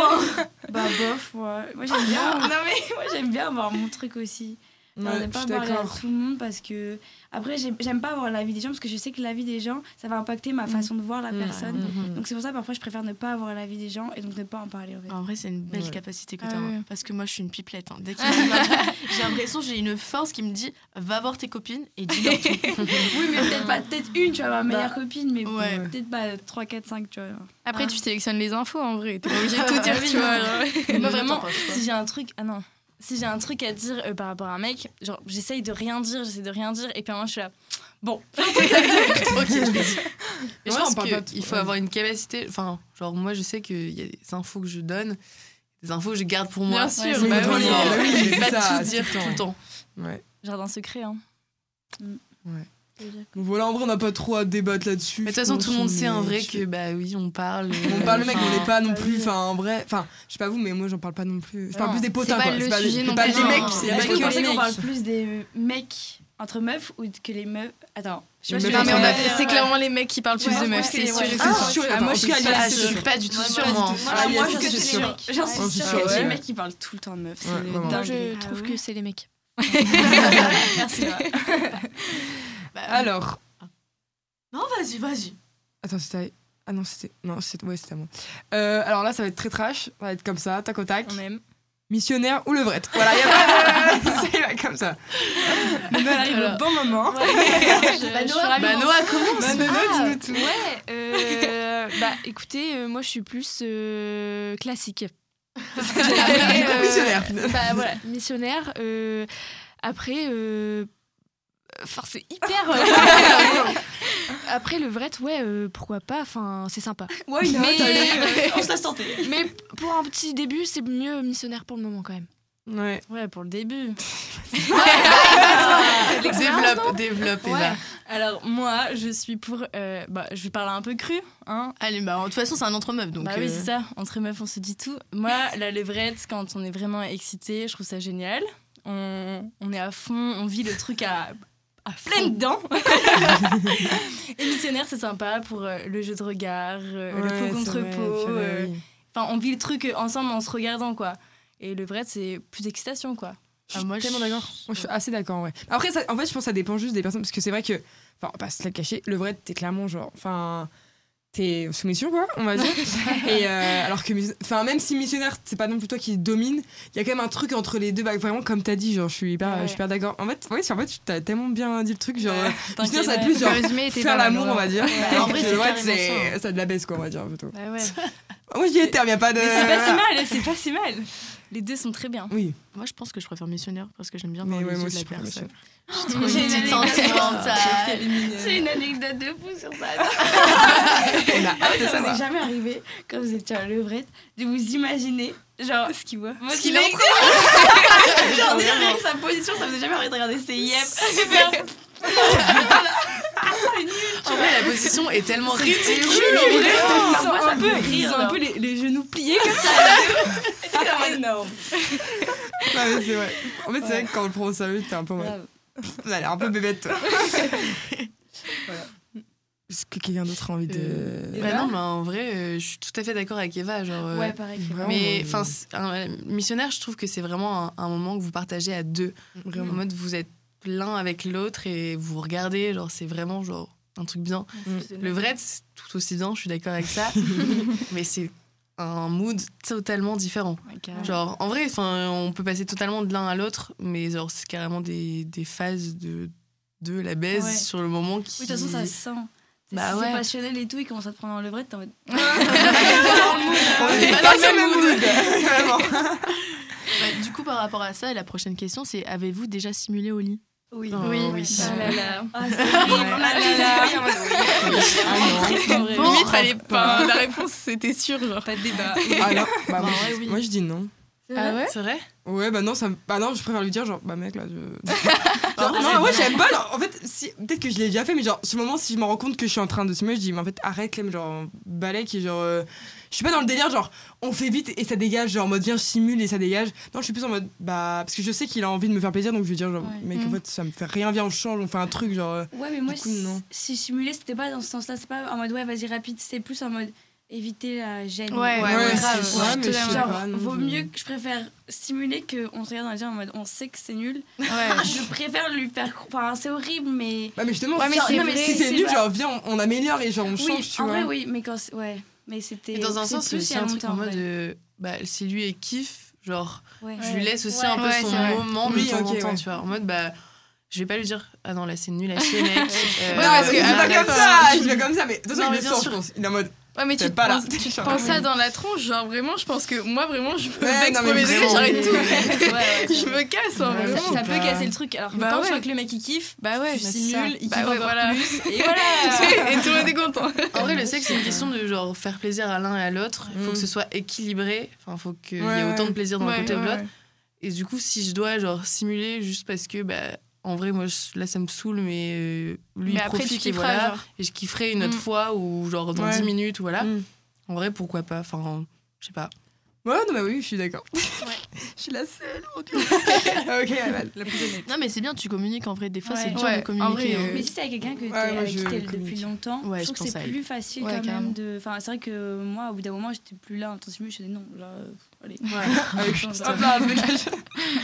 Bah bof, ouais. Moi j'aime bien. [laughs] non mais moi j'aime bien avoir mon truc aussi. Genre, Ouais, ne je pas parler à d'accord. tout le monde parce que après j'ai- j'aime pas avoir l'avis des gens parce que je sais que l'avis des gens ça va impacter ma façon de voir la Mm. personne. Mhm. Donc c'est pour ça parfois je préfère ne pas avoir l'avis des gens et donc ne pas en parler en fait. En vrai, c'est une belle Ouais. capacité que Ah tu as. ouais. Parce que moi, je suis une pipelette. hein. Dès [laughs] j'ai l'impression j'ai une force qui me dit va voir tes copines et dis-leur tout. [laughs] Oui mais peut-être pas peut-être une tu vois ma meilleure copine mais ouais. peut-être pas 3 4 5 tu vois. Après, Ah. tu sélectionnes les infos en vrai. T'es pas obligé de [laughs] tout dire, tu non. vois. genre. Moi vraiment, si j'ai un truc, ah non, si j'ai un truc à dire euh, par rapport à un mec, genre j'essaye de rien dire, j'essaie de rien dire, et puis à un moment je suis là, bon, [laughs] ok, je me [laughs] dis. Mais je Ouais, pense qu'il faut ouais. avoir une capacité. Enfin, genre, moi, je sais qu'il y a des infos que je donne, des infos que je garde pour moi. Bien sûr, Ouais, bah oui. je vais pas ça, tout dire tout le temps. Ouais. jardin secret, hein. Donc voilà, en vrai, on n'a pas trop à débattre là-dessus. Mais de toute façon, tout le monde on sait en vrai que, bah oui, on parle. On parle le mec, on n'est pas non plus. Enfin, en vrai. Enfin, je sais pas vous, mais moi, j'en parle pas non plus. Je parle plus des potins, quoi. C'est pas sujet les- non pas plus. des mecs, c'est Est-ce pas que vous les pensez qu'on parle plus des mecs entre meufs ou que les meufs? Attends, je Les sais pas mais on a- c'est clairement les mecs qui parlent plus de meufs, c'est que- sûr je Ah, moi, je suis Ah, suis pas du tout sûre, moi. tout. Ah, Voilà, moi, je c'est sais que sûr. les mecs. J'en suis suis sûre. sûre, Les mecs qui parlent tout le temps de meufs. Moi, je Ah trouve que c'est les mecs. [laughs] Merci. Ouais. Bah, Alors. Non, vas-y, vas-y. Attends, c'était. Ah non, c'était. Non, c'était ouais, c'était à moi. Euh, alors là, ça va être très trash. Ça va être comme ça, tac au tac. On aime. Missionnaire ou levrette. Voilà, y a pas de. [laughs] [laughs] Comme ça. Elle arrive au bon moment. [laughs] Bah, Noah, Bah, Noah, comment Bah, Nono, Ah, dis-nous tout. Ouais, euh, bah écoutez, euh, moi je suis plus euh, classique. Euh, Missionnaire, finalement. Bah voilà, missionnaire. euh, après, euh, enfin c'est hyper. euh, [laughs] après le vrai, ouais, euh, pourquoi pas. Enfin, c'est sympa. Ouais, il Mais- On se laisse tenter. Mais pour un petit début, c'est mieux missionnaire pour le moment quand même. Ouais. Ouais, pour le début. [laughs] Développe, développe, Eva. Ouais. Alors moi, je suis pour, euh, bah, je vais parler un peu cru, hein. Allez, bah, de toute façon, c'est un entre meufs. Donc, bah oui, euh, c'est ça. Entre meufs, on se dit tout. Moi, la levrette, quand on est vraiment excité, je trouve ça génial. On, on est à fond, on vit le truc à, à plein dedans. [laughs] Et missionnaire, c'est sympa pour euh, le jeu de regard, euh, le pot contre vrai, pot. euh, oui. Enfin, on vit le truc ensemble en se regardant, quoi. Et le vrai, c'est plus d'excitation, quoi. Je suis Ah, moi, tellement je- d'accord. Moi, je suis assez d'accord, ouais. Après, ça, en fait, je pense que ça dépend juste des personnes. Parce que c'est vrai que, enfin, pas se la cacher, le vrai, t'es clairement genre. Enfin, t'es soumission, quoi, on va dire. [laughs] Et euh, alors que, enfin, même si missionnaire, c'est pas non plus toi qui domine, il y a quand même un truc entre les deux. Bah, vraiment, comme t'as dit, genre, je suis hyper, Ouais. je suis hyper d'accord. En fait, ouais, en fait, tu as tellement bien dit le truc, genre. [laughs] T'inquiète, Missionnaire, ça va ouais. plus genre. Résumé Faire l'amour, on va dire. Ouais, en vrai, c'est ça. de la baisse, quoi, on va dire, plutôt. Bah ouais. Moi, j'y étais, y a pas de. C'est pas si mal, c'est pas si mal. Les deux sont très bien. Oui, Moi, je pense que je préfère missionnaire parce que j'aime bien mais voir ouais, les moi yeux de la personne. missionnaire. J'ai une anecdote de fou sur ça. [laughs] On a hâte de Ça m'est savoir. jamais arrivé quand vous étiez à levrette de vous imaginer genre Ce qu'il voit. ce qu'il est en [laughs] genre déjà avec sa position ça vous jamais arrivé de regarder ses [laughs] yep En vrai, la position est tellement ridicule. Ils sont Parfois, ça un peu, ils ont un peu les, les genoux pliés comme ça. [laughs] c'est énorme [laughs] mais c'est vrai. En fait, c'est vrai que quand on le prend au sérieux, t'es un peu en. Elle a l'air un peu bébête, toi. [laughs] voilà. Est-ce que quelqu'un d'autre a envie de. Euh, Bah non, mais en vrai, euh, je suis tout à fait d'accord avec Eva. Genre, euh, ouais pareil Vraiment, mais euh, enfin, missionnaire, je trouve que c'est vraiment un, un moment que vous partagez à deux. En Vraiment. mode, vous êtes l'un avec l'autre et vous vous regardez. Genre, c'est vraiment genre un truc bien. Le vrai, c'est tout aussi bien. Je suis d'accord avec ça. [laughs] mais c'est un mood totalement différent. Genre, en vrai, enfin, on peut passer totalement de l'un à l'autre, mais genre, c'est carrément des, des phases de, de la baise Ouais. sur le moment qui. Oui, de toute façon, ça se sent. Bah si ouais. c'est passionnel et tout, il commence à te prendre dans le vrai, t'es en mode. [laughs] On est pas dans le même mood. [laughs] Vraiment. Bah, du coup, par rapport à ça, la prochaine question, c'est avez-vous déjà simulé au lit? Oui. Oh, Oui, oui. Ah là là. Ah, c'est. Ah Limite, fallait pas. La réponse, c'était sûr, genre. Pas de débat. Ah non, bah, moi, ouais, je- oui. moi je dis non. Ah ouais C'est vrai? Ouais, bah non, ça, bah non, je préfère lui dire genre, bah mec là, je. [laughs] En vrai, non, c'est bien. j'aime pas. genre, en fait, si, peut-être que je l'ai déjà fait, mais genre, ce moment, si je me rends compte que je suis en train de simuler, je dis, mais en fait, arrête, Clem, genre, balèque et genre. euh, je suis pas dans le délire, genre, on fait vite et ça dégage, genre, en mode, viens, je simule et ça dégage. Non, je suis plus en mode, bah, parce que je sais qu'il a envie de me faire plaisir, donc je vais dire, genre, Ouais. mec, en Mm. fait, ça me fait rien, viens, on change, on fait un truc, genre. euh, Ouais, mais moi, coup, si- si simuler, c'était pas dans ce sens-là. C'est pas en mode, ouais, vas-y, rapide. C'était plus en mode éviter la gêne. Ouais, Ouais, ouais, grave. c'est- Ouais, mais Genre, pas, non, vaut mieux que je préfère simuler qu'on se regarde dans les yeux en mode on sait que c'est nul. Ouais. [laughs] Je préfère lui faire. Enfin, c'est horrible, mais. Bah, mais justement, Ouais, mais si- c'est non, mais si c'est c'est nul, genre, viens, on, on améliore et genre, on change, tu en vois. vrai, oui, mais quand. c'est- Ouais, mais c'était. Et dans un c'est sens, c'est plus aussi il y a un truc en mode. euh, bah, si lui est kiff, genre, Ouais. je lui laisse aussi un peu son c'est moment de Oui, temps tu vois. En mode, bah, je vais pas lui dire, ah non, là, c'est nul à chier, mec. [laughs] Euh, Ouais, parce que, on ah, pas comme ça, je vais comme ça, mais de toute façon, Non, il mais sent, je pense. Il est en mode, Ouais, mais tu là. penses, tu [laughs] penses ça dans la tronche, genre vraiment, je pense que moi, vraiment, je me Ouais, premier degré, j'arrête tout. Ouais, ouais, [laughs] Je me casse, hein, Ouais, vraiment. je sais Ça peut pas. casser le truc. Alors que Bah quand ouais. je vois que le mec il kiffe, Bah ouais, tu mais simules, il Bah kiffe ouais, encore voilà. plus. Et [laughs] voilà. Et tout le monde est content. En vrai, le sexe, c'est une question de genre faire plaisir à l'un et à l'autre. Il faut Mm. que ce soit équilibré. Enfin, il faut qu'il y ait autant de plaisir d'un Ouais, côté ou de l'autre. Et du coup, si je dois genre simuler juste parce que, bah, en vrai, moi, je- là, ça me saoule, mais euh, lui, Mais il après, tu profite et voilà. genre. Et je kifferai une autre Mm. fois ou genre dans Ouais. 10 minutes ou voilà. Mm. En vrai, pourquoi pas Enfin, je sais pas. Ouais, non, mais oui, je suis d'accord. [laughs] je suis la seule, mon dieu. [laughs] ok, ouais, la plus honnête. Non, mais c'est bien, tu communiques en vrai. Des fois, Ouais. c'est dur Ouais, de en communiquer. vrai, hein. euh, Mais si avec quelqu'un que Ouais, t'es- moi, avec qui je t'es communique. depuis longtemps, Ouais, je je trouve que pense c'est elle. plus facile Ouais, quand carrément. même de. Enfin, c'est vrai que moi, au bout d'un moment, j'étais plus là en temps simulé, je disais non, là, euh, allez. Dégage. [laughs]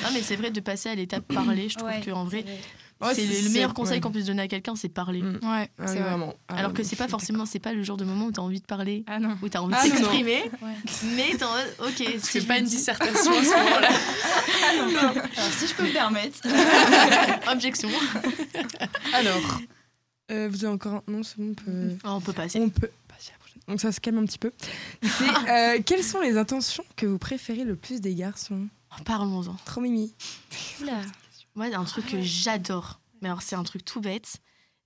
Non, mais c'est vrai de passer à l'étape parler. Je trouve Ouais, que en vrai, c'est vrai. Ouais, c'est le meilleur conseil ouais. qu'on puisse donner à quelqu'un, c'est parler. Mm. Ouais, Ah, oui, vraiment. Ah, Alors que c'est pas forcément, c'est pas le genre de moment où t'as envie de parler, Ah non. où t'as envie Ah, de s'exprimer, [laughs] mais t'es en ok, C'est pas une dis- dissertation à ce [laughs] moment-là. Alors, si je peux me permettre. [laughs] Objection. Alors, euh, vous avez encore un. Non, c'est bon, on peut. Ah, on peut passer. On peut passer à la prochaine. Donc ça se calme un petit peu. C'est euh, quelles sont les intentions que vous préférez le plus des garçons? Parlons-en. Trop mimi. Moi, un truc que j'adore, mais alors c'est un truc tout bête,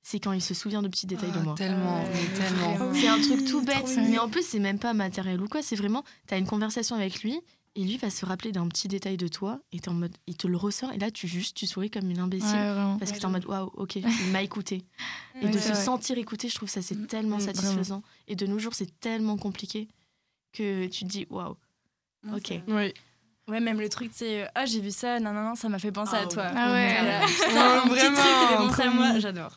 c'est quand il se souvient de petits détails de moi. Tellement, mais tellement. C'est un truc tout bête, mais en plus, c'est même pas matériel ou quoi. C'est vraiment, t'as une conversation avec lui et lui va se rappeler d'un petit détail de toi et t'es en mode, il te le ressort et là, tu juste, tu souris comme une imbécile. Ouais, vraiment. Parce que t'es en mode, waouh, ok, il m'a écouté. [laughs] Et Ouais, de se vrai. sentir écouté, je trouve ça c'est tellement Mm, satisfaisant. Et de nos jours, c'est tellement compliqué que tu te dis, waouh, ok. Oui. Ouais, même le truc, c'est ah, j'ai vu ça, non, non, non, ça m'a fait penser Ah à toi. ouais. Ah ouais. Voilà. [laughs] Putain, un petit vraiment, truc qui fait penser à moi, j'adore.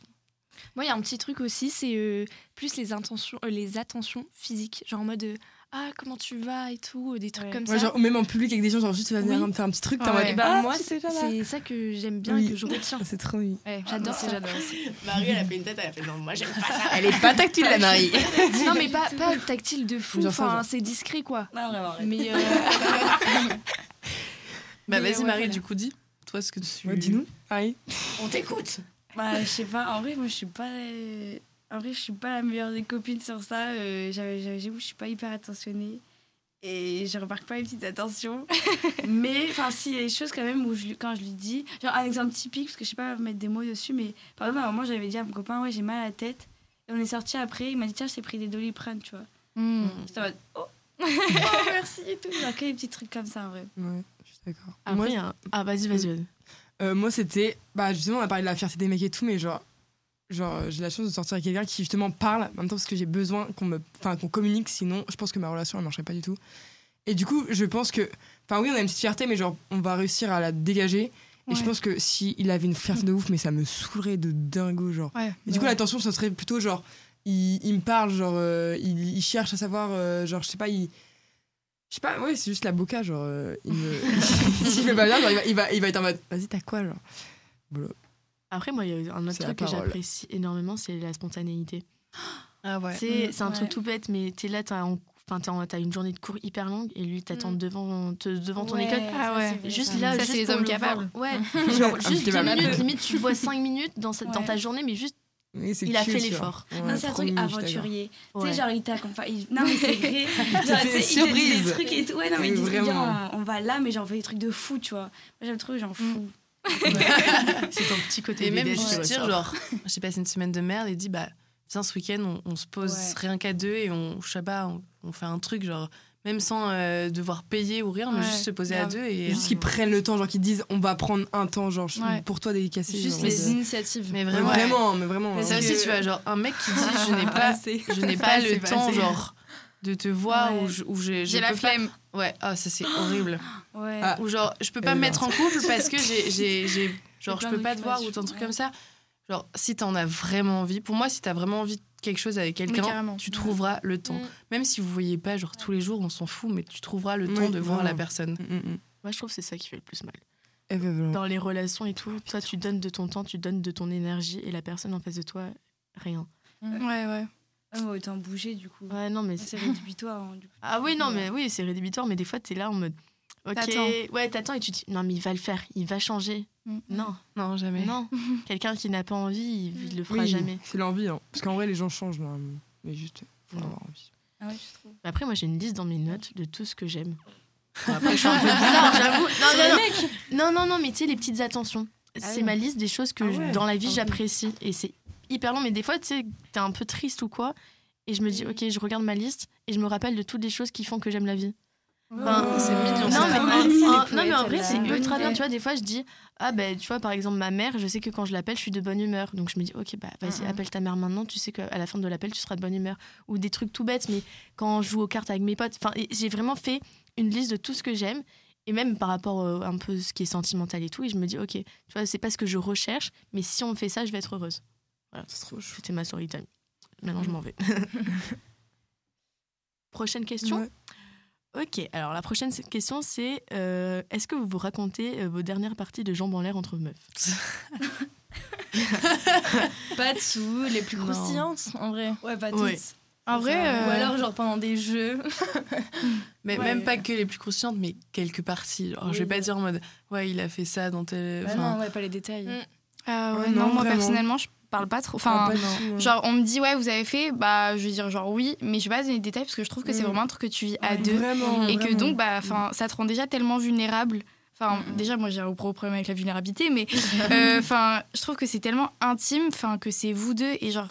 Moi, il y a un petit truc aussi, c'est euh, plus les intentions, euh, les attentions physiques, genre en mode euh, ah comment tu vas et tout, euh, des trucs Ouais. comme Ouais, ça. genre, même en public avec des gens, genre juste tu vas venir Oui. me faire un petit truc, Ouais. bah Ah, moi, c'est c'est ça que j'aime bien Oui. et que je retiens. [laughs] C'est trop mignon. Ouais, Moi j'adore ça. j'adore. [laughs] Marie, elle a fait une tête, elle a fait non, moi j'aime pas ça. Elle est pas tactile, la Marie. [laughs] non mais pas, pas tactile de fou, enfin c'est discret quoi. Non, vraiment. arrête. Mais euh, Bah, vas-y, ouais, Marie, voilà. du coup, dis. Toi, ce que tu. Ouais, Dis-nous. Marie. On t'écoute. Bah, je sais pas. En vrai, moi, je suis pas. En vrai, je suis pas la meilleure des copines sur ça. Euh, J'avoue, je suis pas hyper attentionnée. Et je remarque pas les petites attentions. [laughs] mais, enfin, si, il y a des choses quand même où, je, lui- quand je lui dis. Genre, un exemple typique, parce que je sais pas mettre des mots dessus, mais par exemple, à un moment, j'avais dit à mon copain, ouais, j'ai mal à la tête. Et on est sorti après, il m'a dit, tiens, je t'ai pris des doliprane, tu vois. Hmm. J'étais en mode, oh, [laughs] oh, merci et tout. Genre, que des petits trucs comme ça, en vrai. Ouais, je suis d'accord. Après, Moi, il y a un- ah, vas-y, vas-y, vas-y. Euh, moi, c'était. Bah, justement, on a parlé de la fierté des mecs et tout, mais genre. Genre, euh, j'ai la chance de sortir avec quelqu'un qui, justement, parle en même temps parce que j'ai besoin qu'on me. Enfin, qu'on communique, sinon, je pense que ma relation, elle marcherait pas du tout. Et du coup, je pense que. Enfin, oui, on a une petite fierté, mais genre, on va réussir à la dégager. Et je pense que s'il il avait une fierté de ouf, mais ça me saoulerait de dingo, genre. Ouais. Et du coup, l'attention, ça serait plutôt genre, il, il me parle, genre, euh, il, il cherche à savoir, euh, genre, je sais pas, il. Je sais pas, ouais, c'est juste la boca, genre, euh, il me. [laughs] S'il fait pas bien, genre, il va, il, va, il va être en mode, vas-y, t'as quoi, genre? Après, moi, il y a un autre truc que j'apprécie énormément, c'est la spontanéité. Ah ouais. C'est Mm, c'est un ouais. truc tout bête, mais t'es là, t'as en- enfin, t'as une journée de cours hyper longue et lui t'attend Mm. devant, te- devant ton Ouais, école. Ah ouais. Juste ça. là, Ça, juste c'est les hommes le voir. capables. Ouais, [laughs] genre juste deux peu. minutes, limite tu vois cinq minutes dans, cette- dans ta journée, mais juste Il a cute, fait genre. l'effort. Ouais, Non, c'est un truc aventurier. Tu sais, genre, il t'accompagne. il- Non, mais c'est vrai. [laughs] Genre, fait sais, il des surprise. trucs et tout. Ouais, non, mais il dit vraiment. bien, on va là, mais genre, on fait des trucs de fou, tu vois. Moi, j'aime trop, j'en fous. [laughs] c'est ton petit côté Et même juste dire, genre, j'ai passé une semaine de merde et dit, bah, viens ce week-end, on, on se pose Ouais. rien qu'à deux et on, je sais pas, on, on fait un truc, genre, même sans euh, devoir payer ou rien, mais Ouais, juste se poser à deux et. Juste qu'ils prennent le temps, genre qu'ils disent on va prendre un temps, genre Ouais. pour toi dédicacé. Juste genre, les euh, initiatives. Mais ouais, vraiment. vraiment, mais vraiment. Mais ça hein. aussi, que- tu vois, genre, un mec qui dit, je n'ai [laughs] pas, je n'ai Pas le temps, genre, de te voir ou je, ou J'ai la flemme. Ouais, ah, ça c'est horrible. [gasps] Ouais. Ah. Ou genre, je peux pas Euh, me mettre en couple parce que j'ai, genre, je peux pas te voir ou un truc ouais. comme ça. Genre, si t'en as vraiment envie, pour moi, si t'as vraiment envie de quelque chose avec quelqu'un, tu trouveras le temps. Mm. Même si vous voyez pas, genre, tous les jours, on s'en fout, mais tu trouveras le temps de voir la personne. Mm, mm. Moi, je trouve que c'est ça qui fait le plus mal. Eh ben, voilà. Dans les relations et tout, toi, tu donnes de ton temps, tu donnes de ton énergie et la personne en face de toi, rien. Ouais, ouais. Ah, mais autant bouger, du coup. Ouais, non, mais C'est rédhibitoire. hein, du coup. Ah oui, non, mais oui, c'est rédhibitoire, mais des fois, t'es là en mode. Ok, ouais, t'attends et tu te dis, non, mais il va le faire, il va changer. Mm. Non, Non, jamais. non. [laughs] Quelqu'un qui n'a pas envie, il, il le fera Oui, jamais. C'est l'envie, hein. parce qu'en vrai les gens changent mais juste faut avoir envie. Ah ouais, je trouve. Mais Après, moi, j'ai une liste dans mes notes de tout ce que j'aime. Bon, [laughs] après, je suis un peu bizarre, j'avoue. Non, non, non. non, non, non, mais tu sais, les petites attentions. c'est oui. ma liste des choses que Ah je- dans la vie, Ah j'apprécie. Et c'est hyper long, mais des fois, tu sais, t'es un peu triste ou quoi. Et je me dis, ok, je regarde ma liste et je me rappelle de toutes les choses qui font que j'aime la vie. Ben, c'est mignon, Non, mais, Les non, mais en vrai, c'est ultra bien. Tu vois, des fois, je dis, ah ben, tu vois, par exemple, ma mère, je sais que quand je l'appelle, je suis de bonne humeur. Donc je me dis, ok, bah vas-y, Mhm. appelle ta mère maintenant. Tu sais qu'à la fin de l'appel, tu seras de bonne humeur. Ou des trucs tout bêtes, mais quand je joue aux cartes avec mes potes, enfin, j'ai vraiment fait une liste de tout ce que j'aime. Et même par rapport euh, un peu ce qui est sentimental et tout, et je me dis, ok, tu vois, c'est pas ce que je recherche, mais si on fait ça, je vais être heureuse. Voilà, C'est trop chou. c'était ma story time. Maintenant, je m'en vais. [laughs] Prochaine question. Ouais. Ok, alors la prochaine question c'est euh, est-ce que vous vous racontez euh, vos dernières parties de jambes en l'air entre meufs? [laughs] Pas toutes, les plus croustillantes, en vrai. Ouais, pas Ouais. toutes. En vrai, Ça- ou euh, alors genre pendant des jeux. [laughs] Mais Ouais. même pas que les plus croustillantes, mais quelques parties. Genre, Je vais Oui. pas dire en mode, ouais, il a fait ça dans tel. Bah enfin, non, ouais, pas les détails. Mm. Ah ouais, Ouais, non, non, moi vraiment. personnellement, je parle pas trop. Enfin, genre on me dit ouais, vous avez fait, bah je vais dire genre oui, mais je vais pas donner de détails parce que je trouve que c'est Mm. vraiment un truc que tu vis à Ouais. deux Vraiment, et que donc bah enfin ça te rend déjà tellement vulnérable. Enfin, Mm. déjà, moi, j'ai un gros problème avec la vulnérabilité, mais [laughs] euh, enfin, je trouve que c'est tellement intime, enfin, que c'est vous deux et genre,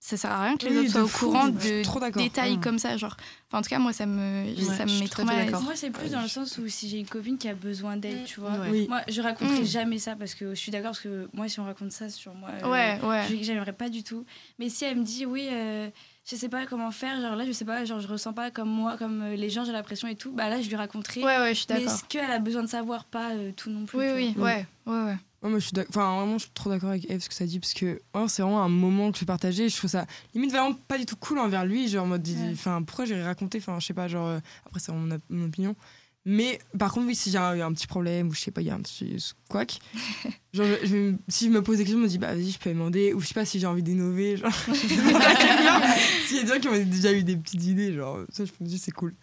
ça sert à rien que les Oui, autres soient au fou, courant de détails Mm. comme ça, genre. Enfin, en tout cas, moi, ça me, ça me met trop mal à l'aise. d'accord. Moi, c'est plus dans le sens où si j'ai une copine qui a besoin d'aide, tu vois. Ouais. Oui. Moi, je raconterai Mm. jamais ça parce que je suis d'accord parce que moi, si on raconte ça sur moi, euh, Ouais, j'aimerais pas du tout. Mais si elle me dit oui, euh, je sais pas comment faire, genre là, je sais pas, genre je ressens pas comme moi, comme euh, les gens, j'ai l'impression et tout, bah là, je lui raconterai. Ouais, ouais, je suis mais d'accord. ce qu'elle a besoin de savoir, pas euh, tout non plus. Oui, oui, vois. ouais, ouais, ouais. Ouais, moi, je suis enfin, vraiment, je suis trop d'accord avec Eve ce que ça dit parce que c'est vraiment un moment que j'ai partagé. Je trouve ça limite vraiment pas du tout cool envers lui. Genre, en mode, Ouais. enfin, pourquoi j'ai raconté Enfin, je sais pas, genre, euh, après, c'est mon, mon opinion. Mais par contre, oui, si j'ai un, un petit problème ou je sais pas, il y a un petit couac, [laughs] genre, je, je si je me pose des questions, je me dis, bah vas-y, je peux demander. Ou je sais pas si j'ai envie d'innover. Genre. [laughs] [laughs] S'il y a des gens qui ont déjà eu des petites idées, genre, ça, je me dis, c'est cool.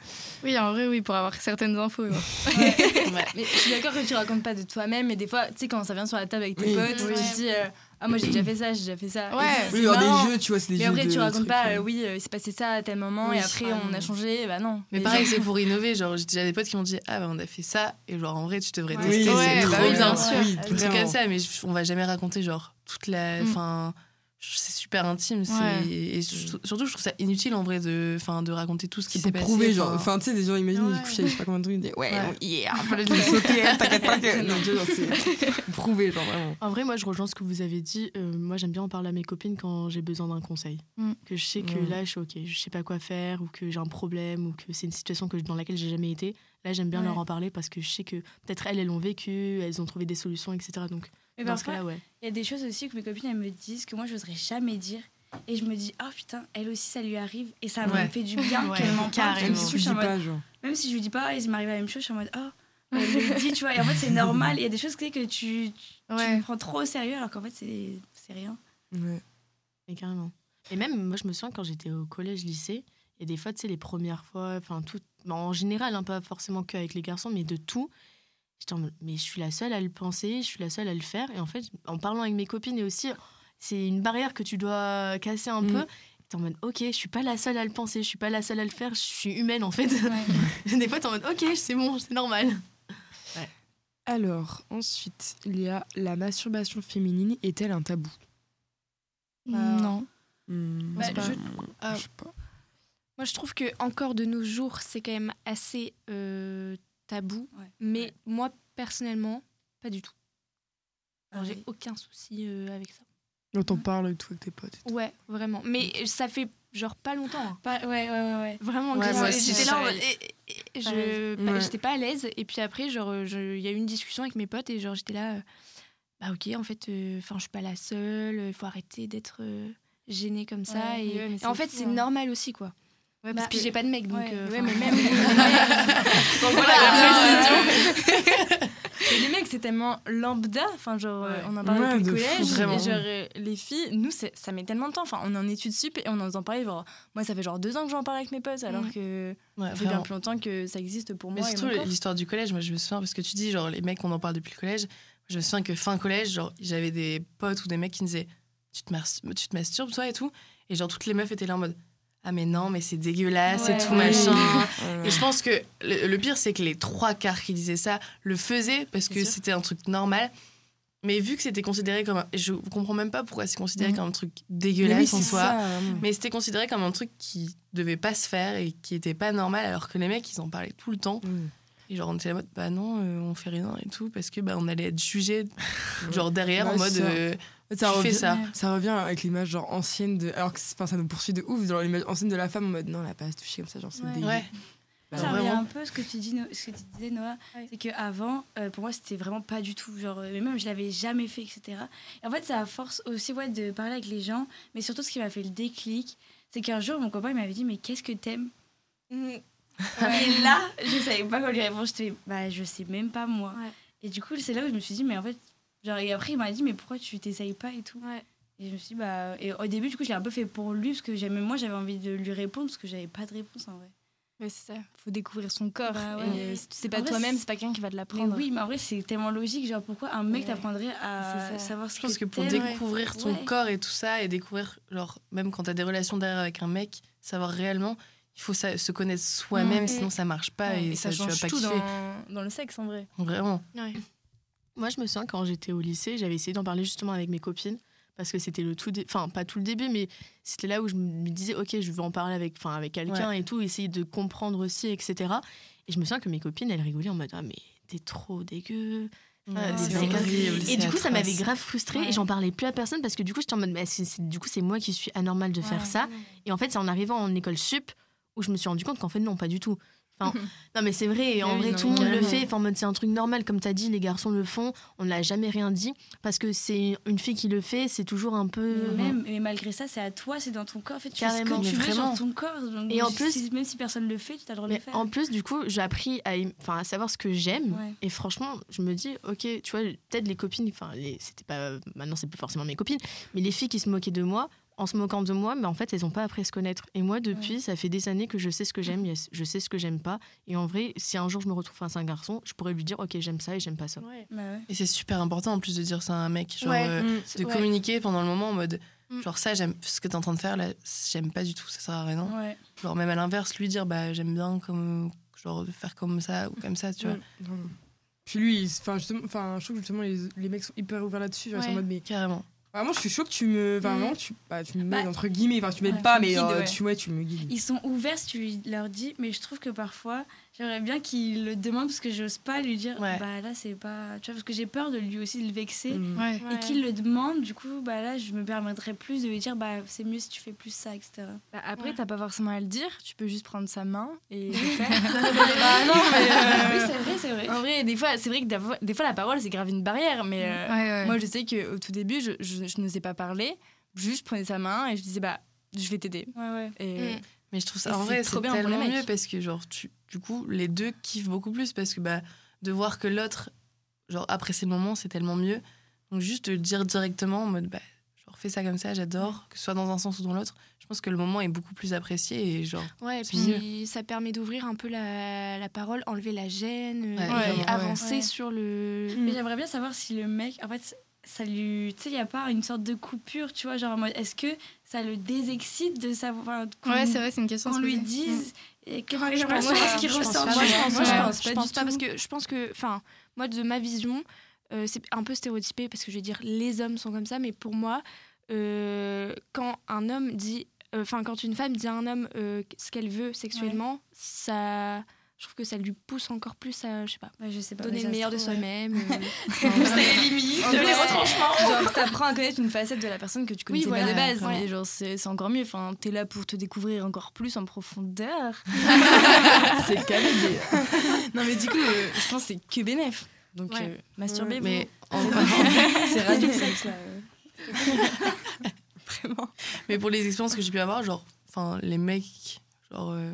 Oui, en vrai, oui, pour avoir certaines infos. ouais. ouais. Mais je suis d'accord que tu racontes pas de toi-même, mais des fois, tu sais, quand ça vient sur la table avec tes Oui. potes, Oui. tu te dis euh, Ah, moi j'ai déjà fait ça, j'ai déjà fait ça. Ouais. C'est Oui, marrant. des jeux, tu vois, c'est des Mais jeux. après, de tu racontes trucs, pas, euh. euh, oui, euh, il s'est passé ça à tel moment, Oui, et après ouais. on a changé. Bah non. Mais pareil, c'est [laughs] pour innover. Genre, j'ai déjà des potes qui m'ont dit, ah, bah, on a fait ça. Et genre, en vrai, tu devrais Ouais. tester. Oui, c'est ouais, trop bah oui, bien. bien sûr. Oui, Un truc vraiment. comme ça, mais on va jamais raconter, genre, toute la. Mm. C'est super intime. c'est- Ouais. Et surtout, surtout, je trouve ça inutile en vrai de, enfin, de raconter tout ce qui s'est passé. prouver, genre, enfin. tu sais, des gens imaginent, ils Ouais. couchent avec je sais pas combien de trucs, ils disent, ouais, Ouais. hier, je vais sauter, hein, t'inquiète pas que. [laughs] Non, c'est [laughs] prouver, genre, vraiment. En vrai, moi, je rejoins ce que vous avez dit. Euh, moi, j'aime bien en parler à mes copines quand j'ai besoin d'un conseil. Mm. Que je sais que Mm. là, je suis OK, je sais pas quoi faire, ou que j'ai un problème, ou que c'est une situation que, dans laquelle j'ai jamais été. Là, j'aime bien Ouais. leur en parler parce que je sais que peut-être elles, elles l'ont vécu, elles ont trouvé des solutions, etc. Donc, Mais dans parfois, ouais. il y a des choses aussi que mes copines elles me disent que moi, je n'oserais jamais dire. Et je me dis, oh putain, elle aussi, ça lui arrive. Et ça Ouais. me fait du bien [laughs] Ouais, qu'elle m'en parle. Même Même si, je dis pas, genre. même si je lui dis pas, il m'arrive la même chose, je suis en mode, oh, [laughs] elle me le dit, tu vois. Et en fait, c'est [laughs] normal. Il y a des choses que tu, tu Ouais. prends trop au sérieux alors qu'en fait, c'est c'est rien. Ouais. Mais carrément. Et même, moi, je me souviens quand j'étais au collège-lycée, Il y a des fois, tu sais, les premières fois, enfin, tout, en général, hein, pas forcément qu'avec les garçons, mais de tout. J'étais en mode, mais je suis la seule à le penser, je suis la seule à le faire. Et en fait, en parlant avec mes copines et aussi, c'est une barrière que tu dois casser un Mm. peu. T'es en mode, ok, je suis pas la seule à le penser, je suis pas la seule à le faire, je suis humaine en fait. Ouais. [laughs] des fois, t'es en mode, ok, c'est bon, c'est normal. Alors, ensuite, il y a la masturbation féminine est-elle un tabou? Non. Bah, c'est pas- je- je sais pas. Moi, je trouve que encore de nos jours, c'est quand même assez euh, tabou. Ouais. Mais moi, personnellement, pas du tout. Alors, Ouais. j'ai aucun souci euh, avec ça. Quand on parle et tout avec tes potes. et tout. Ouais, vraiment. Mais ça fait genre pas longtemps. hein. Pas- ouais, ouais, ouais, ouais. Vraiment, que j'étais là bah, Ouais. j'étais pas à l'aise. Et puis après, genre, euh, il y a eu une discussion avec mes potes et genre, j'étais là, euh, bah ok, en fait, enfin, je suis pas la seule. Il faut arrêter d'être euh, gênée comme ça. Ouais, et, ouais, mais et en fait, c'est hein. normal aussi, quoi. Ouais, Parce que j'ai pas de mec, donc. Ouais, euh, Ouais, mais même. [laughs] Donc voilà, voilà, [laughs] Mais les mecs, c'est tellement lambda. Enfin, genre, euh, Ouais. on en parle Ouais, depuis le fou, collège. vraiment. Et genre, euh, les filles, nous, ça met tellement de temps. Enfin, on est en études sup et on en parle. Genre, moi, ça fait genre deux ans que j'en parle avec mes potes, alors Mm. que Ouais, ça fait bien plus longtemps que ça existe pour Mais moi. et surtout l'histoire du collège, moi je me souviens, parce que tu dis, genre, les mecs, on en parle depuis le collège. Je me souviens que fin collège, genre, j'avais des potes ou des mecs qui me disaient Tu te, tu te masturbes, toi et tout Et genre, toutes les meufs étaient là en mode Ah, mais non, mais c'est dégueulasse Ouais. et tout, machin. Et je pense que le, le pire, c'est que les trois quarts qui disaient ça le faisaient parce que Bien c'était un truc normal. Mais vu que c'était considéré comme un. Je comprends même pas pourquoi c'est considéré Mhm. comme un truc dégueulasse oui, en soi. ça. Mais c'était considéré comme un truc qui devait pas se faire et qui était pas normal, alors que les mecs, ils en parlaient tout le temps. Mm. Et genre, on était en mode, bah non, euh, on fait rien et tout, parce que bah, on allait être jugé, [laughs] genre derrière, en mode, euh, Ça tu revient, fais ça. ça revient avec l'image genre ancienne de. Alors que ça nous poursuit de ouf, genre l'image ancienne de la femme en mode non, elle a pas à se toucher comme ça, genre c'est Ouais. dégueu. Ouais. Bah, ça vraiment. revient un peu à ce que tu dis, ce que tu disais Noah, c'est que avant, euh, pour moi, c'était vraiment pas du tout genre, euh, mais même je l'avais jamais fait, etc. Et en fait, ça à force aussi ouais de parler avec les gens, mais surtout ce qui m'a fait le déclic, c'est qu'un jour mon copain il m'avait dit mais qu'est-ce que t'aimes? Et là, je savais pas quoi lui répondre. J'étais bah je sais même pas moi. Ouais. Et du coup, c'est là où je me suis dit mais en fait, genre et après il m'a dit mais pourquoi tu t'essayes pas et tout. Ouais. Et je me suis dit, bah et au début du coup je l'ai un peu fait pour lui parce que j'aimais moi j'avais envie de lui répondre parce que j'avais pas de réponse en vrai. Ouais, c'est ça. Faut découvrir son corps. Bah ouais. Et si tu sais pas toi-même, c'est- pas quelqu'un qui va te l'apprendre. oui, mais en vrai, c'est tellement logique. Genre, pourquoi un mec Ouais. t'apprendrait à savoir ce Je pense que pour t'aimes découvrir ton Ouais. corps et tout ça, et découvrir, genre, même quand t'as des relations derrière avec un mec, savoir réellement, il faut ça- se connaître soi-même, sinon ça marche pas Ouais, et, Et ça ça, tu vas change pas tout dans, dans le sexe, en vrai. Vraiment. Moi, je me souviens quand j'étais au lycée, j'avais essayé d'en parler justement avec mes copines parce que c'était le tout, dé- enfin pas tout le début, mais c'était là où je me disais ok, je veux en parler avec, enfin avec quelqu'un et tout, essayer de comprendre aussi, etc. Et je me souviens que mes copines, elles rigolaient en mode ah mais t'es trop dégueu. Ouais, Et du coup, ça m'avait grave frustrée Ouais. et j'en parlais plus à personne parce que du coup, j'étais en mode, mais c'est- c'est- du coup, c'est moi qui suis anormale de faire ça. Et en fait, c'est en arrivant en école sup où je me suis rendu compte qu'en fait, non, pas du tout. Enfin, [laughs] non, mais c'est vrai, en Oui, vrai, non, tout le monde le fait. Enfin, en mode, c'est un truc normal, comme tu as dit, les garçons le font. On n'a jamais rien dit parce que c'est une fille qui le fait, c'est toujours un peu. Mais Même, mais malgré ça, c'est à toi, c'est dans ton corps. En fait, tu fais Carrément. ce que tu veux sur ton corps. donc Et en si- plus- même si personne le fait, tu as le droit de le faire. en plus, du coup, j'ai appris à, aim- enfin, à savoir ce que j'aime. Ouais. Et franchement, je me dis, ok, tu vois, peut-être les copines, enfin, les- c'était pas, maintenant c'est plus forcément mes copines, mais les filles qui se moquaient de moi, en se moquant de moi, mais en fait, elles n'ont pas appris à se connaître. Et moi, depuis, ça fait des années que je sais ce que j'aime, yes, je sais ce que j'aime pas. Et en vrai, si un jour je me retrouve face à un garçon, je pourrais lui dire, ok, j'aime ça et j'aime pas ça. Bah ouais. Et c'est super important en plus de dire ça à un mec, genre Ouais. euh, Mm. de Ouais. communiquer pendant le moment en mode, Mm. genre ça, j'aime ce que t'es en train de faire là, j'aime pas du tout, ça sert à rien. Ouais. Genre même à l'inverse, lui dire, bah j'aime bien comme, genre faire comme ça ou comme ça, tu vois. Mm. Vraiment. Puis lui, enfin justement, enfin je trouve que justement les, les mecs sont hyper ouverts là-dessus, genre ils sont en mode mais Carrément. Vraiment je suis chaud que tu me, enfin, Mm. vraiment tu, bah, tu me Bah, mets entre guillemets, enfin tu m'aides ouais, pas mais euh, ouais. tu ouais tu me guides. Ils sont ouverts si tu leur dis, mais je trouve que parfois, j'aimerais bien qu'ils le demandent parce que j'ose pas lui dire, Ouais. bah là, c'est pas. Tu vois, parce que j'ai peur de lui aussi le vexer. Mm. Ouais. Et qu'il le demande, du coup, bah là, je me permettrais plus de lui dire, bah c'est mieux si tu fais plus ça, etc. Bah, après, Ouais. t'as pas forcément à le dire. Tu peux juste prendre sa main et [laughs] le faire. bah non, [laughs] mais. oui, c'est vrai, c'est vrai. En vrai, des fois, c'est vrai que des fois, des fois, la parole, c'est grave une barrière. Mais euh, Ouais, ouais. moi, je sais qu'au tout début, je, je, je n'osais pas parler. Juste, je prenais sa main et je disais, bah, je vais t'aider. Ouais, ouais. Et Mm. Mais je trouve Et ça, en c'est vrai, trop c'est tellement mieux parce que, genre, tu, du coup, les deux kiffent beaucoup plus parce que, bah, de voir que l'autre, genre, apprécie le moment, c'est tellement mieux. Donc, juste de le dire directement en mode, bah, genre, fais ça comme ça, j'adore, que ce soit dans un sens ou dans l'autre, je pense que le moment est beaucoup plus apprécié et genre. Ouais, C'est puis ça permet d'ouvrir un peu la, la parole, enlever la gêne, Ouais, et ouais. avancer Ouais. sur le. Mais j'aimerais bien savoir si le mec, en fait, ça lui. Tu sais, il n'y a pas une sorte de coupure, tu vois, genre en mode, est-ce que ça le désexcite de savoir. qu'on- Ouais, c'est vrai, c'est une question. Qu'on lui dise. Et que, enfin, Je pense pas. ce qu'il ressent. Moi, je pense pas. parce que je pense que, enfin, moi de ma vision, euh, c'est un peu stéréotypé parce que je vais dire les hommes sont comme ça, mais pour moi, euh, quand un homme dit, euh, enfin quand une femme dit à un homme euh, ce qu'elle veut sexuellement, ça, je trouve que ça lui pousse encore plus à, je sais pas, Ouais, je sais pas. donner mais le meilleur de trouve, ouais. soi-même. [laughs] euh, les limites. En les vrai, retranchements. Genre, t'apprends à connaître une facette de la personne que tu connaissais voilà, pas de base. Ouais, genre, c'est c'est encore mieux. Enfin, t'es là pour te découvrir encore plus en profondeur. [laughs] C'est calé. Non, mais du coup, euh, je pense que c'est que bénéf. Donc, Ouais. euh, masturbez-vous. Mais, en- C'est radio sexe là. vraiment. mais pour les expériences que j'ai pu avoir, genre, enfin, les mecs, genre, euh,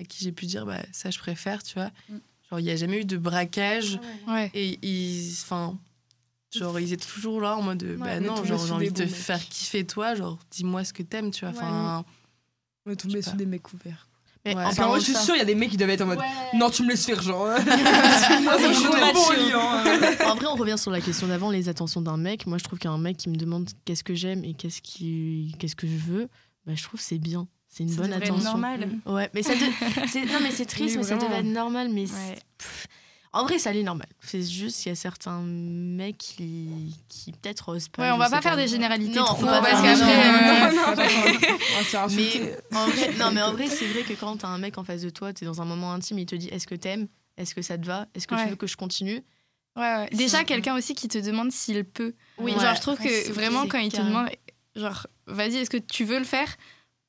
à qui j'ai pu dire, bah, ça, je préfère, tu vois. Mm. Genre, il n'y a jamais eu de braquage Ouais. et ils, enfin, genre, ils étaient toujours là en mode, bah non, genre, j'ai envie de te bons mecs. faire kiffer toi, genre, dis-moi ce que t'aimes, tu vois. Enfin, On est tombé pas. des mecs ouverts. Mais Ouais. Enfin, moi, je suis sûre, il y a des mecs qui doivent être en mode Non, tu me laisses faire, genre. [laughs] Moi, c'est je suis hein. En vrai, on revient sur la question d'avant, les attentions d'un mec. Moi, je trouve qu'un mec qui me demande qu'est-ce que j'aime et qu'est-ce qui, qu'est-ce que je veux, bah, je trouve que c'est bien. C'est une Ça bonne attention. normal. Ouais, mais ça, de- [laughs] c'est- non, mais c'est triste, Oui, mais ça devrait être normal. Mais c'est- Ouais. en vrai, ça l'est normal. C'est juste qu'il y a certains mecs qui, qui peut-être osent pas. Ouais, on va pas faire des généralités Non, trop, faut pas parce qu'après, On. Mais en vrai, [laughs] non, mais en vrai, c'est vrai que quand t'as un mec en face de toi, t'es dans un moment intime, il te dit est-ce que t'aimes? Est-ce que ça te va? Est-ce que Ouais. tu veux que je continue? Ouais, ouais. Déjà, quelqu'un aussi qui te demande s'il peut. Oui, genre, je trouve Ouais, que c'est- vraiment, c'est quand il te demande, genre, vas-y, est-ce que tu veux le faire?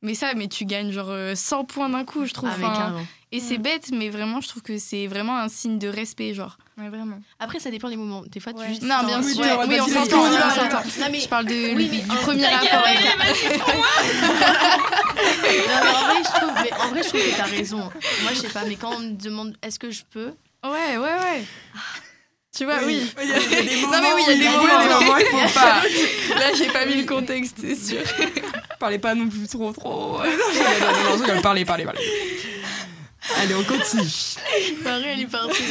Mais ça, mais tu gagnes genre euh, 100 points d'un coup, je trouve. Ah, Enfin, et c'est bête, mais vraiment, je trouve que c'est vraiment un signe de respect, genre. Ouais, vraiment. Après, ça dépend des moments. Des fois, tu Ouais. juste. Non, bien sûr. mode, oui, on s'entend, Je parle de, Oui, du mais en- premier rapport avec. [laughs] Non, mais en vrai, je trouve, mais en vrai, je trouve que t'as raison. Moi, je sais pas, mais quand on me demande est-ce que je peux, Ouais, ouais, ouais. Tu vois, oui. Il y a des moments. [laughs] Non, mais oui, il y a des moments, des moments, il faut pas. [laughs] Là, j'ai pas mis le contexte, c'est sûr. [laughs] Parlez pas non plus trop, trop. Non, non, non, non, Parlez, parlez, parlez. Allez, on continue. Marie, elle est partie.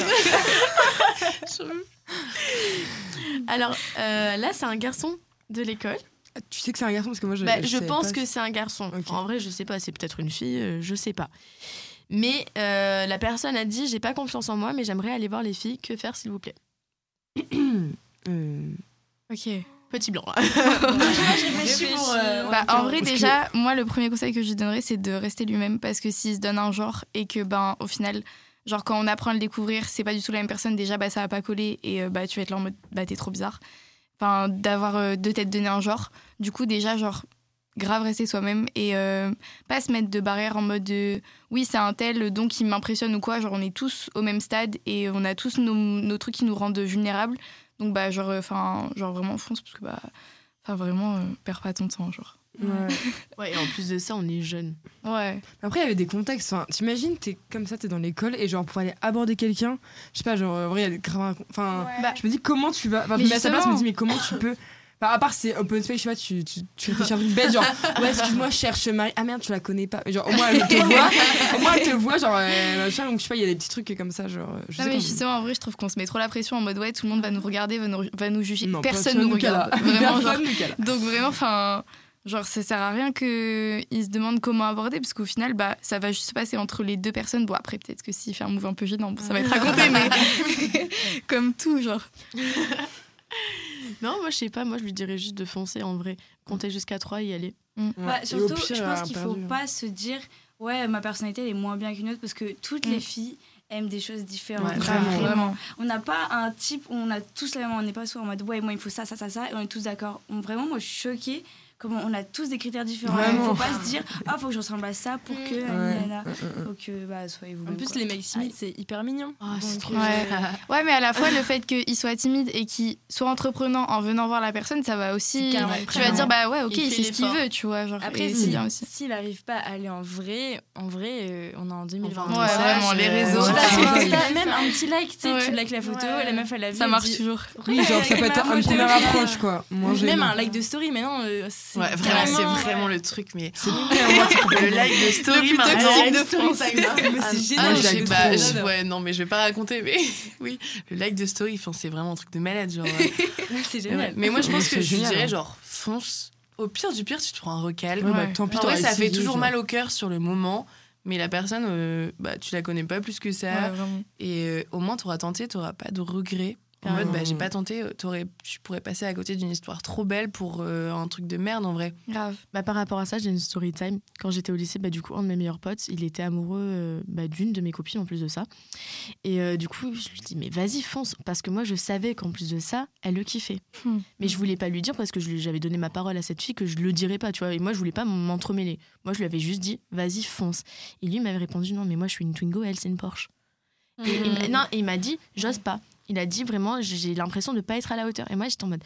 Alors euh, là, c'est un garçon de l'école. Tu sais que c'est un garçon parce que moi je. Bah, je savais pense pas. que c'est un garçon. Ok. En vrai, je sais pas, c'est peut-être une fille, euh, je sais pas. Mais euh, la personne a dit j'ai pas confiance en moi, mais j'aimerais aller voir les filles. Que faire, s'il vous plaît? Ok. Petit blanc. [laughs] Bah, en vrai, déjà, moi, le premier conseil que je lui donnerais, c'est de rester lui-même parce que s'il se donne un genre et que, ben, au final, genre, quand on apprend à le découvrir, c'est pas du tout la même personne, déjà, bah, ça va pas coller et euh, bah, tu vas être là en mode, bah, t'es trop bizarre. Enfin, d'avoir euh, deux têtes donné un genre. Du coup, déjà, genre, grave rester soi-même et euh, pas se mettre de barrière en mode de, oui, c'est un tel, donc il m'impressionne ou quoi. Genre, on est tous au même stade et on a tous nos, nos trucs qui nous rendent vulnérables. Donc, bah, genre, enfin, genre vraiment fonce parce que, bah, enfin, vraiment, euh, perds pas ton temps, genre. ouais. [laughs] Ouais, et en plus de ça, on est jeune. Ouais. Après, il y avait des contextes. Enfin, T'imagines, t'es comme ça, t'es dans l'école et genre pour aller aborder quelqu'un, je sais pas, genre, en vrai, il y a des. Enfin, Bah, je me dis comment tu vas. Enfin, je Mais à sa place, je me dis, mais comment tu peux. Enfin, à part c'est open space, je sais pas, tu, tu, tu réfléchis un peu bête, genre, [laughs] ouais, excuse-moi, je cherche Marie. Ah merde, tu la connais pas. Genre, au moins, elle te [laughs] voit. Au moins, elle te voit, genre, euh, machin, donc je sais pas, il y a des petits trucs comme ça, genre. Je Non, sais mais justement, en vrai, je trouve qu'on se met trop la pression en mode ouais, tout le monde va nous regarder, va nous, va nous juger. Non, personne nous regarde. Vraiment, genre. Personne nous cala. Donc, vraiment, enfin. Genre, ça sert à rien qu'ils se demandent comment aborder, parce qu'au final, bah, ça va juste se passer entre les deux personnes. Bon, après, peut-être que s'il fait un move un peu gênant, bon, ça va être raconté, [laughs] mais comme tout, genre. [laughs] Non, moi, je sais pas. Moi, je lui dirais juste de foncer en vrai. Compter jusqu'à 3 et y aller. Ouais. Bah, surtout, pire, je pense qu'il faut perdu. pas se dire ouais ma personnalité elle est moins bien qu'une autre parce que toutes Mm. les filles aiment des choses différentes. Ouais, Vraiment. vraiment. Vraiment. On n'a pas un type où on a tous la même, on n'est pas soit en mode ouais moi il me faut ça ça ça ça et on est tous d'accord. On- Vraiment moi je suis choquée comment on a tous des critères différents. Il faut pas se dire ah faut que je ressemble à ça pour que nana. Mm, mm, mm. Faut que bah soyez vous. En plus, les mecs timides, c'est hyper mignon. Ah, c'est Donc, trop Ouais. Ouais, mais à la fois, le fait qu'il soit timide et qu'il soit entreprenant en venant voir la personne, ça va aussi. C'est Tu vas dire, bah ouais, ok, Il il sait ce qu'il veut, tu vois. Genre, Après, c'est s'il n'arrive pas à aller en vrai, en vrai, euh, on est en 2020. Enfin, Ouais, vraiment, les réseaux. Même un petit like, tu sais, Ouais. tu likes la photo, Ouais. la meuf elle a vu. Ça marche toujours. Oui, genre ça peut être j'ai première approche quoi. Même un like de story, mais non, euh, c'est Ouais, vraiment, c'est vraiment le truc, mais C'est tellement [laughs] le like de story plus toxique de France. C'est Ah, génial, ah, je je- ouais, non, mais je vais pas raconter, mais [laughs] oui, le like de story, enfin, c'est vraiment un truc de malade, genre. euh, [laughs] c'est génial. Mais moi, je pense que je dirais hein. genre fonce. Au pire du pire, tu te prends un recal. Ouais, bah, Ouais. tant pis, En vrai, ça fait toujours mal au cœur sur le moment, mais la personne, euh, bah, tu la connais pas plus que ça. Ouais. Et euh, au moins, t'auras tenté, t'auras pas de regrets. En mode, bah, j'ai pas tenté, euh, tu pourrais passer à côté d'une histoire trop belle pour euh, un truc de merde en vrai. Grave. Bah, par rapport à ça, j'ai une story time. Quand j'étais au lycée, bah, du coup, un de mes meilleurs potes, il était amoureux euh, bah, d'une de mes copines en plus de ça. Et euh, du coup, je lui dis, mais vas-y, fonce. Parce que moi, je savais qu'en plus de ça, elle le kiffait. Hmm. Mais je voulais pas lui dire parce que j'avais donné ma parole à cette fille que je le dirais pas, tu vois. Et moi, je voulais pas m'entremêler. Moi, je lui avais juste dit, vas-y, fonce. Et lui m'avait répondu, non, mais moi, je suis une Twingo, elle, c'est une Porsche. Et et il m'a dit, j'ose pas. Il a dit vraiment, j'ai l'impression de pas être à la hauteur. Et moi, j'étais en mode,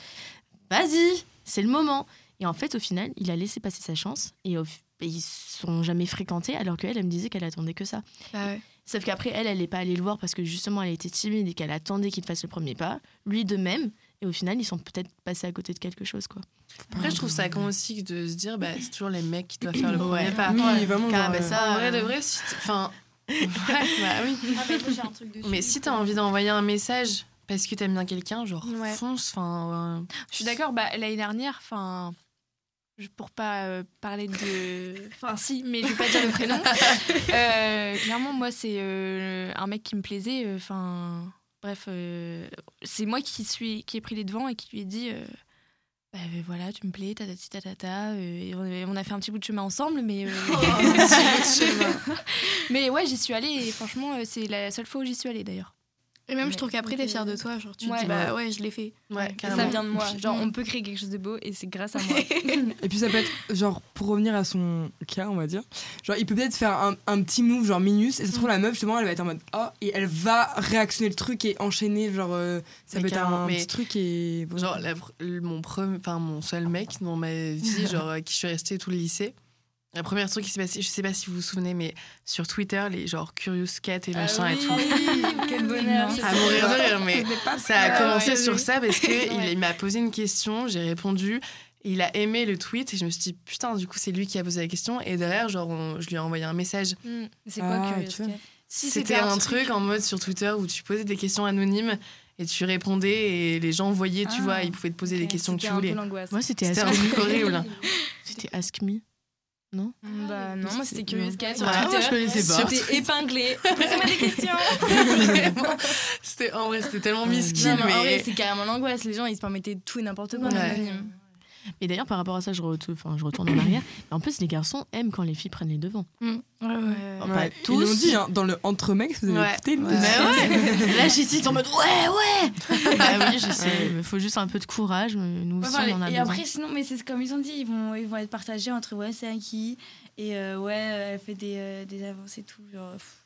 vas-y, c'est le moment. Et en fait, au final, il a laissé passer sa chance. Et au- et ils se sont jamais fréquentés, alors qu'elle, elle me disait qu'elle attendait que ça. Bah ouais. Sauf qu'après, elle, elle n'est pas allée le voir parce que justement, elle était timide et qu'elle attendait qu'il fasse le premier pas. Lui de même. Et au final, ils sont peut-être passés à côté de quelque chose, quoi. Après, je trouve ça con aussi de se dire, bah, c'est toujours les mecs qui doivent faire le premier Ouais. pas. Oui, vraiment. Car, bah, ça, En vrai, de euh, vrai, si enfin, ouais, bah oui. j'ai un truc dessus. Mais si t'as envie d'envoyer un message parce que t'aimes bien quelqu'un, genre Ouais. fonce, enfin. euh, Je suis d'accord, bah, l'année dernière, enfin, je- pour pas euh, parler de. Enfin, si, mais je vais pas dire le prénom. [laughs] Euh, clairement, moi, c'est euh, un mec qui me plaisait. Enfin, bref, euh, c'est moi qui, suis, qui ai pris les devants et qui lui ai dit. Euh, bah, euh, voilà, tu me plais, tatati tatata. euh, et on, on a fait un petit bout de chemin ensemble, mais. euh, [laughs] [laughs] mais ouais, j'y suis allée et franchement, euh, c'est la seule fois où j'y suis allée d'ailleurs. Et même, Mais- je trouve qu'après, t'es fière de toi. Genre, tu te Ouais. dis, bah ouais, je l'ai fait. Ouais, ça vient de moi. Genre, Mm. on peut créer quelque chose de beau et c'est grâce à moi. [laughs] Et puis ça peut être, genre, pour revenir à son cas, on va dire, genre, il peut peut-être faire un, un petit move, genre, minus, et ça se trouve, la meuf, justement, elle va être en mode, oh, et elle va réactionner le truc et enchaîner, genre, euh, ça Mais peut être un mais- petit truc et. Genre, la mon, pre- enfin, mon seul mec dans ma vie, [laughs] genre, à qui je suis restée tout le lycée. La première truc qui s'est passé, je sais pas si vous vous souvenez, mais sur Twitter, les genre Curious Cat et machin et tout. Quel bonheur. À mourir de rire, mais ça a commencé ouais, sur oui. ça parce que Ouais. m'a posé une question, j'ai répondu. Il a aimé le tweet et je me suis dit putain du coup c'est lui qui a posé la question et derrière genre on- je lui ai envoyé un message C'est quoi Ah. Cat Si c'était un truc en mode sur Twitter où tu posais des questions anonymes et tu répondais et les gens voyaient tu Ah, vois ils pouvaient te poser des questions que tu voulais. Moi, c'était Ask Me. horrible C'était Ask Me. Bah non, moi c'était Curious Cat sur moi, Twitter. je connaissais pas. J'étais épinglée. [laughs] Posez-moi des questions. C'était en vrai c'était tellement miskin Non, mais en vrai, c'est carrément l'angoisse. Les gens, ils se permettaient tout et n'importe quoi. en Et d'ailleurs, par rapport à ça, je, retourne, enfin, je retourne en arrière. [coughs] En plus, les garçons aiment quand les filles prennent les devants. Mm. Ouais, ouais. Enfin, Ouais, pas Ils l'ont dit, hein, dans le entre mecs, vous avez Ouais. écouté le Ouais. Mais ouais [laughs] Là, suis en mode ouais, ouais [laughs] Bah oui, je sais. Ouais. Il faut juste un peu de courage. mais Nous aussi, on en a et besoin. après, sinon, mais c'est comme ils ont dit, ils vont, ils vont être partagés entre ouais, c'est acquis et euh, ouais, euh, elle fait des, euh, des avances et tout. Genre, pff,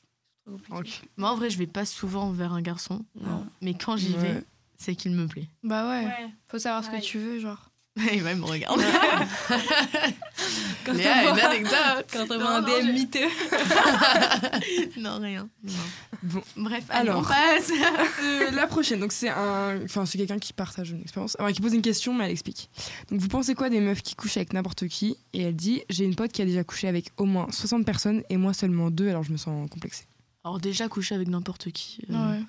c'est trop compliqué. Moi, en vrai, je vais pas souvent vers un garçon. Non. Mais quand j'y Ouais. vais, c'est qu'il me plaît. Bah ouais. Ouais. Faut savoir ce que tu veux, genre. [laughs] Et même, me regarde. [laughs] Quand Léa, on une anecdote Quand on voit un DM miteux. [laughs] non, rien. Non. Bon. Bref, Alors. allez, on passe. Euh, la prochaine, donc c'est un, enfin c'est quelqu'un qui partage une expérience, enfin, qui pose une question mais elle explique. Donc vous pensez quoi des meufs qui couchent avec n'importe qui? Et elle dit j'ai une pote qui a déjà couché avec au moins 60 personnes et moi seulement deux, alors je me sens complexée. Alors, déjà, coucher avec n'importe qui. euh, Ouais.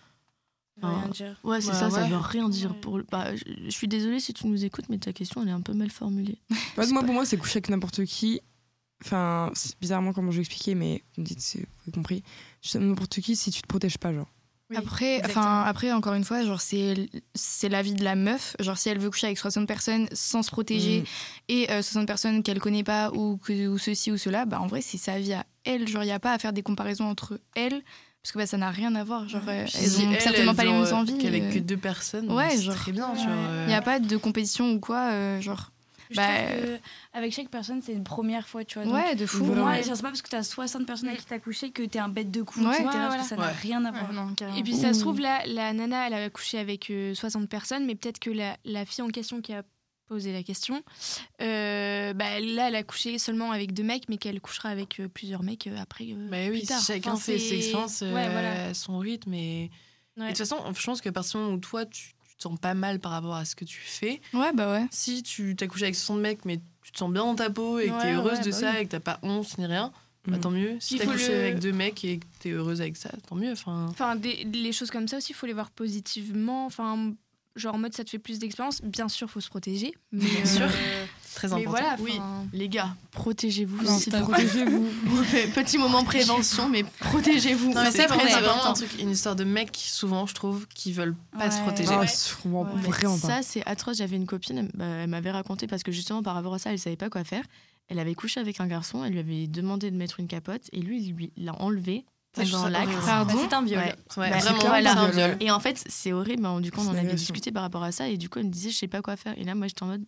Ça veut Ah. rien dire. Ouais, c'est Ouais, ça, ça ouais. veut rien dire. Ouais. Pour... le- Bah, je, je suis désolée si tu nous écoutes, mais ta question, elle est un peu mal formulée. [laughs] Moi pour moi c'est coucher avec n'importe qui. Enfin c'est bizarrement comment je vais expliquer mais vous me dites si vous avez compris. N'importe qui si tu te protèges pas genre. Oui, après, enfin, après, encore une fois, genre, c'est, c'est la vie de la meuf. Genre, si elle veut coucher avec 60 personnes sans se protéger Mm. et euh, 60 personnes qu'elle connaît pas ou, que, ou ceci ou cela, bah, en vrai, c'est sa vie à elle. Genre, il n'y a pas à faire des comparaisons entre elles parce que bah, ça n'a rien à voir. Genre, euh, Puis elles si ont elle, certainement pas les mêmes euh, envies. qu'avec euh, que deux personnes Ouais, c'est genre. très bien tu Ouais. Il n'y a pas de compétition ou quoi. euh, genre, Je Bah, que avec chaque personne, c'est une première fois, tu vois. Donc, Ouais, de fou. Pour moi, Ouais. c'est pas parce que t'as 60 personnes à qui t'as couché que t'es un bête de cou, Ouais. Ouais, voilà. ça n'a Ouais. rien à voir. Ouais, non. Et puis ça se trouve, là, la nana, elle a couché avec euh, 60 personnes, mais peut-être que la, la fille en question qui a posé la question, euh, bah, là, elle a couché seulement avec deux mecs, mais qu'elle couchera avec euh, plusieurs mecs euh, après. euh, Bah oui, plus tard. chacun Enfin, fait ses expériences euh, Ouais, voilà. à son rythme. Et... Ouais. et de toute façon, je pense que à partir du moment où toi, tu, tu te sens pas mal par rapport à ce que tu fais, Ouais, bah ouais. si tu t'as couché avec 60 mecs, mais tu te sens bien dans ta peau et que Ouais, t'es heureuse ouais, de bah ça oui. et que t'as pas honte ni rien, bah Mm. tant mieux. Si t'as couché le- avec deux mecs et que t'es heureuse avec ça, tant mieux. Enfin, Enfin, des- les choses comme ça aussi, il faut les voir positivement. Enfin, genre en mode ça te fait plus d'expérience. Bien sûr, faut se protéger. Mais, Bien sûr. euh, [laughs] très mais important. voilà. Oui. Les gars, protégez-vous. Protégez-vous. [laughs] Petit moment prévention, mais protégez-vous. Non, mais c'est très c'est vraiment un important. truc, une histoire de mecs, souvent, je trouve, qui veulent pas se protéger. Ah, Ouais. Ouais. vraiment. Ça, c'est atroce. J'avais une copine, elle, bah, elle m'avait raconté parce que justement, par rapport à ça, elle savait pas quoi faire. Elle avait couché avec un garçon, elle lui avait demandé de mettre une capote et lui, il lui l'a enlevé L'acte. c'est un viol. Ouais. Ouais, Bah, vraiment, voilà. un viol. Et en fait, c'est horrible. mais Du coup, on en avait discuté par rapport à ça et du coup, elle me disait, je sais pas quoi faire. Et là, moi, j'étais en mode,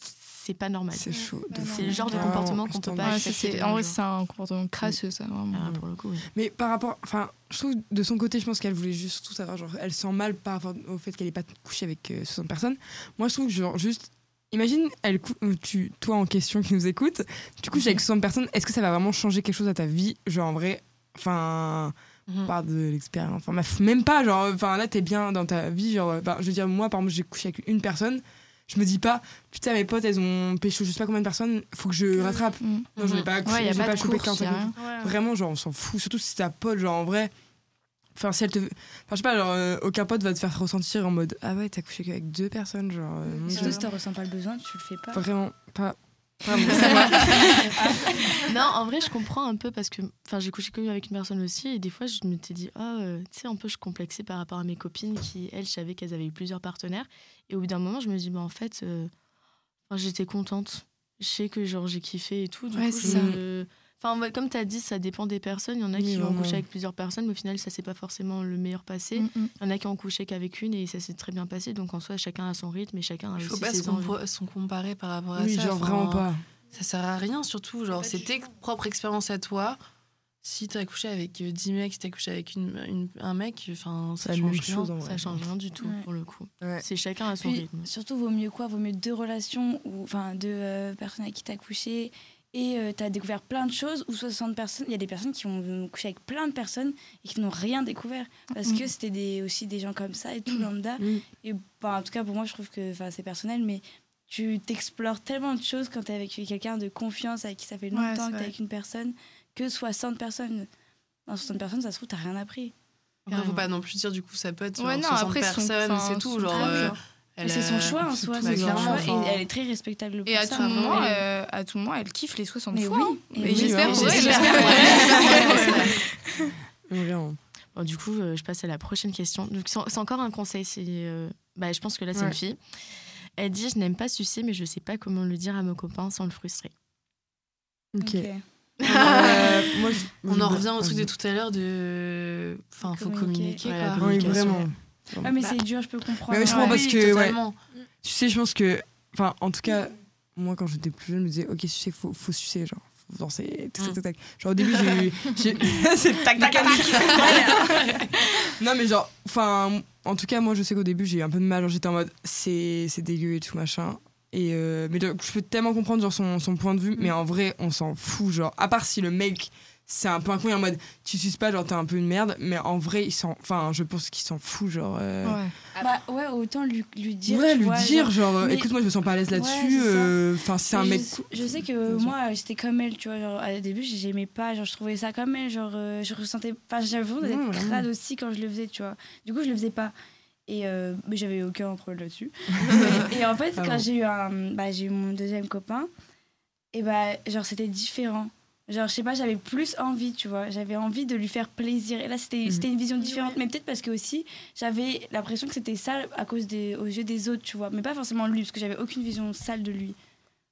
c'est pas normal. C'est chaud. C'est le genre de comportement qu'on peut pas c'est- en vrai, c'est un comportement crasseux, ça, vraiment. Ah, pour le coup, oui. Mais par rapport, enfin, je trouve de son côté, je pense qu'elle voulait juste tout savoir. Genre, elle sent mal par rapport au fait qu'elle n'ait pas couché avec euh, 60 personnes. Moi, je trouve que genre juste, imagine, elle euh, tu, toi en question qui nous écoute, tu couches avec 60 personnes. Est-ce que ça va vraiment changer quelque chose à ta vie, genre en vrai, enfin, Mhm. par de l'expérience, enfin, même pas, genre, enfin là, t'es bien dans ta vie, genre, je veux dire, moi, par exemple, j'ai couché avec une personne. Je me dis pas, putain, mes potes, elles ont pécho je sais pas combien de personnes, faut que je rattrape. Mm. Non, je n'ai pas, Ouais, y a j'ai pas pas chopé course, 45 y a minutes. rien. Vraiment, genre, on s'en fout. Surtout si c'est ta pote, genre, en vrai. Enfin, si elle te. Enfin, je sais pas, genre, euh, aucun pote va te faire ressentir en mode Ah ouais, t'as couché qu'avec deux personnes, genre. euh, Surtout si t'en ressens pas le besoin, tu le fais pas. Vraiment, pas. Pas bon, ça va. [laughs] Non, en vrai, je comprends un peu parce que enfin, j'ai couché que avec une personne aussi et des fois, je m'étais dit, ah, euh, tu sais, un peu, je complexais par rapport à mes copines qui, elles, je savais qu'elles avaient eu plusieurs partenaires. Et au bout d'un moment, je me dis, bah, en fait, euh, enfin, j'étais contente. Je sais que genre j'ai kiffé et tout. Du Ouais, coup, c'est je- ça. Enfin, comme tu as dit, ça dépend des personnes. Il y en a Oui, qui ont couché avec plusieurs personnes, mais au final, ça s'est pas forcément le meilleur passé. Mm, mm. Il y en a qui ont couché qu'avec une et ça s'est très bien passé. Donc en soi, chacun a son rythme et chacun a Il faut aussi pas se, ses envies. se comparer par rapport à Oui, ça. genre, enfin, vraiment pas. Ça sert à rien, surtout. Genre, c'est tes propres expériences à toi. Si t'as couché avec euh, 10 mecs, si t'as couché avec une, une- un mec, enfin, ça la change rien. chose. Ça change rien du tout Ouais. pour le coup. Ouais. C'est chacun à son Puis, rythme. surtout, vaut mieux quoi? Vaut mieux deux relations, ou enfin deux euh, personnes avec qui t'as couché, et euh, t'as découvert plein de choses, ou 60 personnes. Il y a des personnes qui ont couché avec plein de personnes et qui n'ont rien découvert. Parce que c'était des, aussi des gens comme ça et tout lambda. Mm. Et bah, en tout cas, pour moi, je trouve que enfin, c'est personnel, mais tu t'explores tellement de choses quand t'es avec quelqu'un de confiance, avec qui ça fait longtemps que t'es vrai. avec une personne, que 60 personnes. Dans 60 personnes, ça se trouve, t'as rien appris. Après, faut pas non plus dire du coup ça peut être Ouais, genre, non, 60 après, son- personnes, c'est tout. Genre, truc, euh, genre. Elle c'est son choix en soi, c'est son choix, enfin. et elle est très respectable pour Et à ça. tout, moment, vraiment. euh, à tout moment, elle kiffe les 60 Mais fois. oui, hein. et Et oui, j'espère pour elle, elle. elle. Vraiment. Bon, du coup, euh, je passe à la prochaine question. Donc, c'est c'est encore un conseil. C'est, euh, bah, je pense que là, c'est Ouais. une fille. Elle dit Je n'aime pas sucer, mais je sais pas comment le dire à mon copain sans le frustrer. Ok. Ok. [laughs] Euh, moi, je- On en revient au truc de tout à l'heure de. Enfin, faut Communiquer. communiquer. Ouais, quoi. Oui, communication. Vraiment. Ah, mais Bah. c'est dur, je peux comprendre. Mais oui, je comprends Ouais, parce oui, que, ouais. totalement. Tu sais, je pense que. Enfin, en tout cas, moi, quand j'étais plus jeune, je me disais, ok, sucer, faut, faut sucer, genre. Faut danser, tac, tac, tac, tac. Genre, au début, j'ai eu. [laughs] [laughs] C'est tac, tac, tac. non, mais genre, enfin, en tout cas, moi, je sais qu'au début, j'ai eu un peu de mal. Genre, j'étais en mode, c'est c'est dégueu et tout, machin. Et euh, mais donc, je peux tellement comprendre genre, son, son point de vue, mais en vrai, on s'en fout. Genre, à part si le mec, c'est un peu un con, il est en mode, tu suces pas, genre, t'es un peu une merde. Mais en vrai, il s'en. Enfin, je pense qu'il s'en fout, genre. euh, Ouais. Bah ouais, autant lui, lui dire. ouais, lui vois, dire, genre, euh, mais- écoute, moi, je me sens pas à l'aise là-dessus. euh, Enfin, c'est un mec. je, je sais que moi, j'étais comme elle, tu vois. Genre, au début, j'aimais pas, genre, je trouvais ça comme elle, genre, euh, je ressentais. Enfin, j'avais l'impression d'être crade aussi quand je le faisais, tu vois. Du coup, je le faisais pas. Et euh, mais j'avais aucun problème là-dessus. [laughs] et, et en fait, Ah quand bon. j'ai eu, un, bah, j'ai eu mon deuxième copain, et bah, genre, c'était différent. Genre, je sais pas, j'avais plus envie, tu vois. J'avais envie de lui faire plaisir. Et là, c'était Mhm. c'était une vision différente. Mais peut-être parce que aussi, j'avais l'impression que c'était sale à cause des, aux yeux des autres, tu vois. Mais pas forcément lui, parce que j'avais aucune vision sale de lui.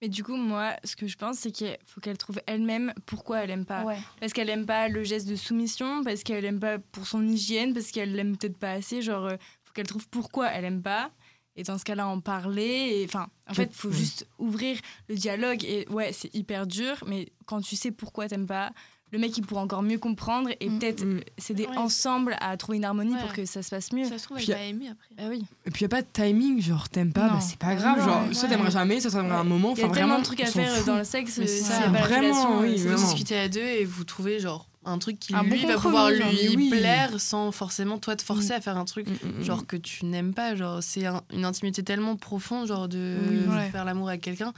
Mais du coup, moi, ce que je pense, c'est qu'il faut qu'elle trouve elle-même pourquoi elle aime pas. Ouais. Parce qu'elle aime pas le geste de soumission, parce qu'elle aime pas pour son hygiène, parce qu'elle l'aime peut-être pas assez. Genre, euh, faut qu'elle trouve pourquoi elle aime pas. Et dans ce cas-là en parler. Enfin, en fait, il faut juste ouvrir le dialogue. Et ouais, c'est hyper dur, mais quand tu sais pourquoi t'aimes pas, le mec il pourra encore mieux comprendre et Mm. peut-être Mm. s'aider Ouais. ensemble à trouver une harmonie Ouais. pour que ça se passe mieux. Ça se trouve, Puis elle va aimer après. Bah oui. Et puis, il n'y a pas de timing, genre, t'aimes pas, bah, c'est pas grave. Non, genre, ouais. soit t'aimeras jamais, soit t'aimeras un moment. Il y a tellement vraiment, de trucs à faire dans le sexe, c'est vraiment, oui, euh, Vous discutez à deux et vous trouvez genre un truc qui Un bon lui va pouvoir lui oui. plaire sans forcément toi te forcer à faire un truc Mm, mm, mm. genre que tu n'aimes pas genre c'est un- une intimité tellement profonde genre de Oui. Ouais. faire l'amour avec quelqu'un que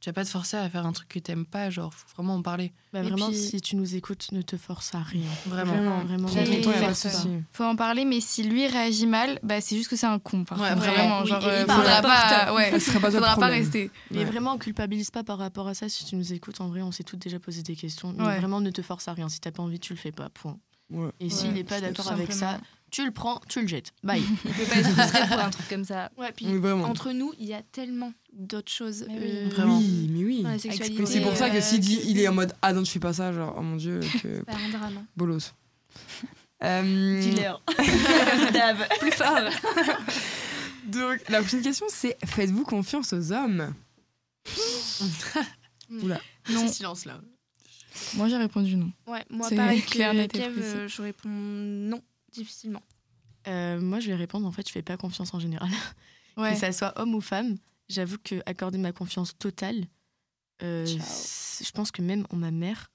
tu vas pas te forcer à faire un truc que t'aimes pas genre faut vraiment en parler Bah, Et vraiment, puis- si tu nous écoutes, ne te force à rien. vraiment, Vraiment, Vraiment. Et- pas souci. Faut en parler, mais si lui réagit mal, bah c'est juste que c'est un con. Par Ouais, vraiment. Genre, Oui, et euh, faudra à pas, ouais, pas [laughs] faudra pas rester. Mais Ouais. vraiment, culpabilise pas par rapport à ça. Si tu nous écoutes, en vrai, on s'est toutes déjà posé des questions. Mais Ouais. vraiment, ne te force à rien. Si t'as pas envie, tu le fais pas. Point. Ouais. Et s'il Ouais, n'est pas d'accord avec ça. Tu le prends, tu le jettes. Bye. [laughs] Il peut pas être frustré pour un truc comme ça. Ouais, puis entre nous, il y a tellement d'autres choses Mais oui. euh, Vraiment. Oui, mais oui. c'est pour ça que euh, s'il dit, il est en mode Ah non, je fais pas ça, genre, oh mon dieu, [laughs] que Bah, un drame. bolos. [laughs] Euh, Dealer. Dave. Plus fort. donc, la prochaine question, c'est Faites-vous confiance aux hommes? Oula. Non. Ce silence là. Moi j'ai répondu non. Ouais, moi C'est pareil clair, que Kev, euh, je réponds non, difficilement. Euh, moi, je vais répondre. En fait, je fais pas confiance en général. [laughs] Ouais. Que ça soit homme ou femme, j'avoue que accorder ma confiance totale, euh, je pense que même en ma mère,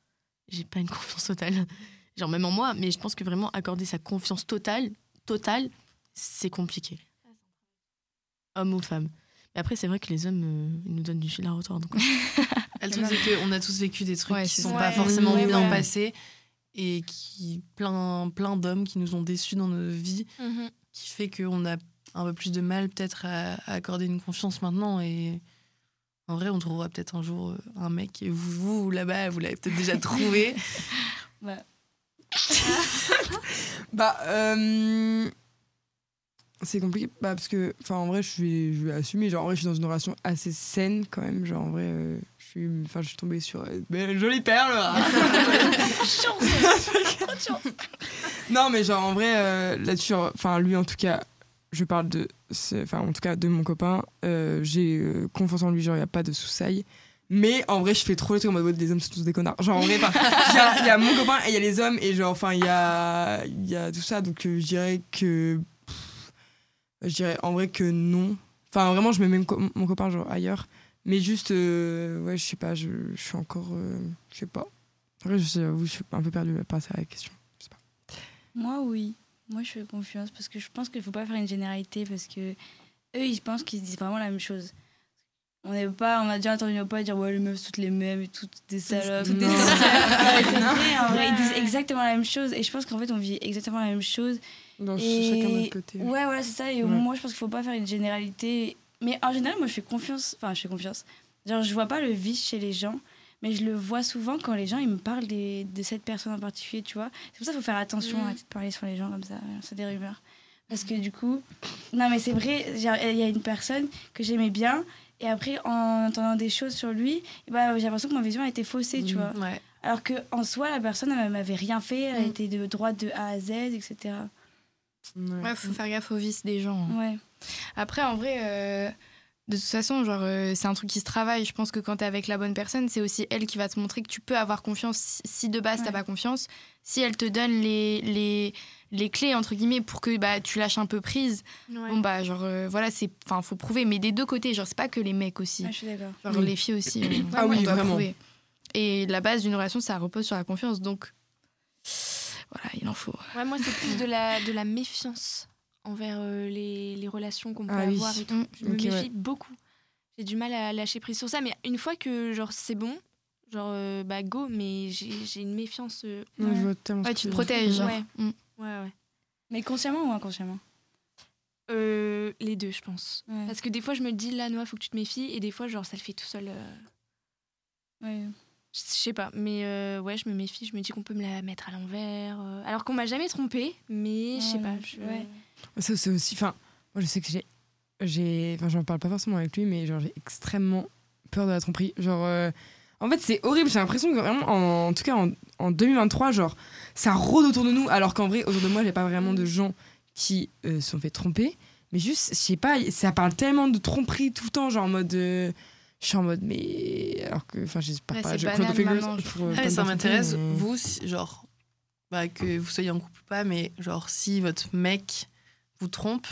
j'ai pas une [laughs] confiance totale. Genre même en moi, mais je pense que vraiment accorder sa confiance totale, totale, c'est compliqué. Homme ou femme. Mais après, c'est vrai que les hommes, euh, ils nous donnent du fil à retordre. donc. [laughs] le truc c'est qu'on a tous vécu des trucs Ouais, qui sont ça. pas Ouais, forcément ouais, bien passés et qui plein plein d'hommes qui nous ont déçus dans nos vies qui fait qu'on a un peu plus de mal peut-être à, à accorder une confiance maintenant et en vrai on trouvera peut-être un jour euh, un mec et vous, vous là-bas vous l'avez peut-être déjà [laughs] trouvé [laughs] Bah, euh, c'est compliqué. Bah, parce que, enfin, en vrai, je vais, je vais assumer. Genre, en vrai, je suis dans une relation assez saine quand même. Genre, en vrai, euh, suis, enfin, je suis tombée sur une jolie perle. là. [laughs] [laughs] non, mais genre, en vrai, euh, là-dessus, enfin, lui, en tout cas, je parle de, enfin, en tout cas, de mon copain. euh, J'ai euh, confiance en lui. Genre, il n'y a pas de soussailles. Mais en vrai, je fais trop les trucs en mode les hommes sont tous des connards. Genre en vrai, il y a- il y, a mon copain et il y a les hommes et genre, enfin, il y a, il y a tout ça. Donc je dirais que. Je dirais en vrai que non. Enfin, vraiment, je mets même co- mon copain genre ailleurs. Mais juste, euh, ouais, je sais pas, je, je suis encore. euh, je sais pas. En vrai, je je suis un peu perdue par à la question. Je sais pas. Moi, oui. Moi, je fais confiance parce que je pense qu'il faut pas faire une généralité parce que eux, ils pensent qu'ils disent vraiment la même chose. On n'est pas, on a déjà entendu nos potes dire ouais les meufs toutes les mêmes et toutes des salopes, toutes des [laughs] c'est vrai, en vrai, ils disent exactement la même chose et je pense qu'en fait on vit exactement la même chose. Dans Et- chacun de notre côté. Ouais, voilà, c'est ça. Et Ouais. moi, je pense qu'il faut pas faire une généralité. Mais en général, moi, je fais confiance. Enfin, je fais confiance. Genre, je vois pas le vice chez les gens, mais je le vois souvent quand les gens ils me parlent des- de cette personne en particulier, tu vois. C'est pour ça qu'il faut faire attention Mm. à de parler sur les gens comme ça. C'est des rumeurs. Parce que du coup, non, mais c'est vrai, il y a une personne que j'aimais bien. Et après, en entendant des choses sur lui, ben, j'ai l'impression que ma vision a été faussée, tu Mm. vois. ouais Alors que en soi, la personne, elle m'avait rien fait, elle Mm. était de droite de A à Z, etc. Ouais. Ouais, faut faire gaffe aux vices des gens. hein. Ouais. Après, en vrai, euh, de toute façon, genre, euh, c'est un truc qui se travaille. Je pense que quand t'es avec la bonne personne, c'est aussi elle qui va te montrer que tu peux avoir confiance. Si- de base t'as Ouais. pas confiance, si elle te donne les, les, les clés entre guillemets pour que bah tu lâches un peu prise, bon bah genre euh, voilà, c'est, enfin faut prouver. Mais des deux côtés, genre c'est pas que les mecs aussi, Ouais, je suis d'accord. genre Oui. les filles aussi. [coughs] on- Ah on oui, doit vraiment. prouver. Et la base d'une relation, ça repose sur la confiance. Donc voilà, il en faut. Ouais, moi, c'est plus de la, de la méfiance envers euh, les, les relations qu'on peut Ah oui. avoir et tout. Mm. Je me méfie ouais. beaucoup. J'ai du mal à lâcher prise sur ça, mais une fois que genre c'est bon, genre euh, bah go, mais j'ai j'ai une méfiance. euh, Ouais, je vois tellement Ouais, ce tu te protèges. Ouais. Mm. ouais, ouais. Mais consciemment ou inconsciemment? Euh, les deux, je pense. Ouais. Parce que des fois, je me dis là, Noah, faut que tu te méfies, et des fois, genre, ça le fait tout seul. euh, Ouais. Je sais pas, mais euh, ouais, je me méfie. Je me dis qu'on peut me la mettre à l'envers. euh, alors qu'on m'a jamais trompé, mais je sais pas. je- ouais. Ça, c'est aussi. Enfin, moi, je sais que j'ai. j'ai enfin, j'en parle pas forcément avec lui, mais genre, j'ai extrêmement peur de la tromperie. Genre. euh, en fait, c'est horrible. J'ai l'impression que vraiment, en, en tout cas, en, en 2023, genre, ça rôde autour de nous. Alors qu'en vrai, autour de moi, j'ai pas vraiment de gens qui euh, se sont fait tromper. Mais juste, je sais pas, ça parle tellement de tromperie tout le temps, genre en mode. Je suis en mode, mais. Alors que. Enfin, j'espère Ouais, pas. je banal je pour, Ah, ça m'intéresse, mais- vous, si- genre, bah, que vous soyez en couple ou pas, mais genre, si votre mec vous trompe,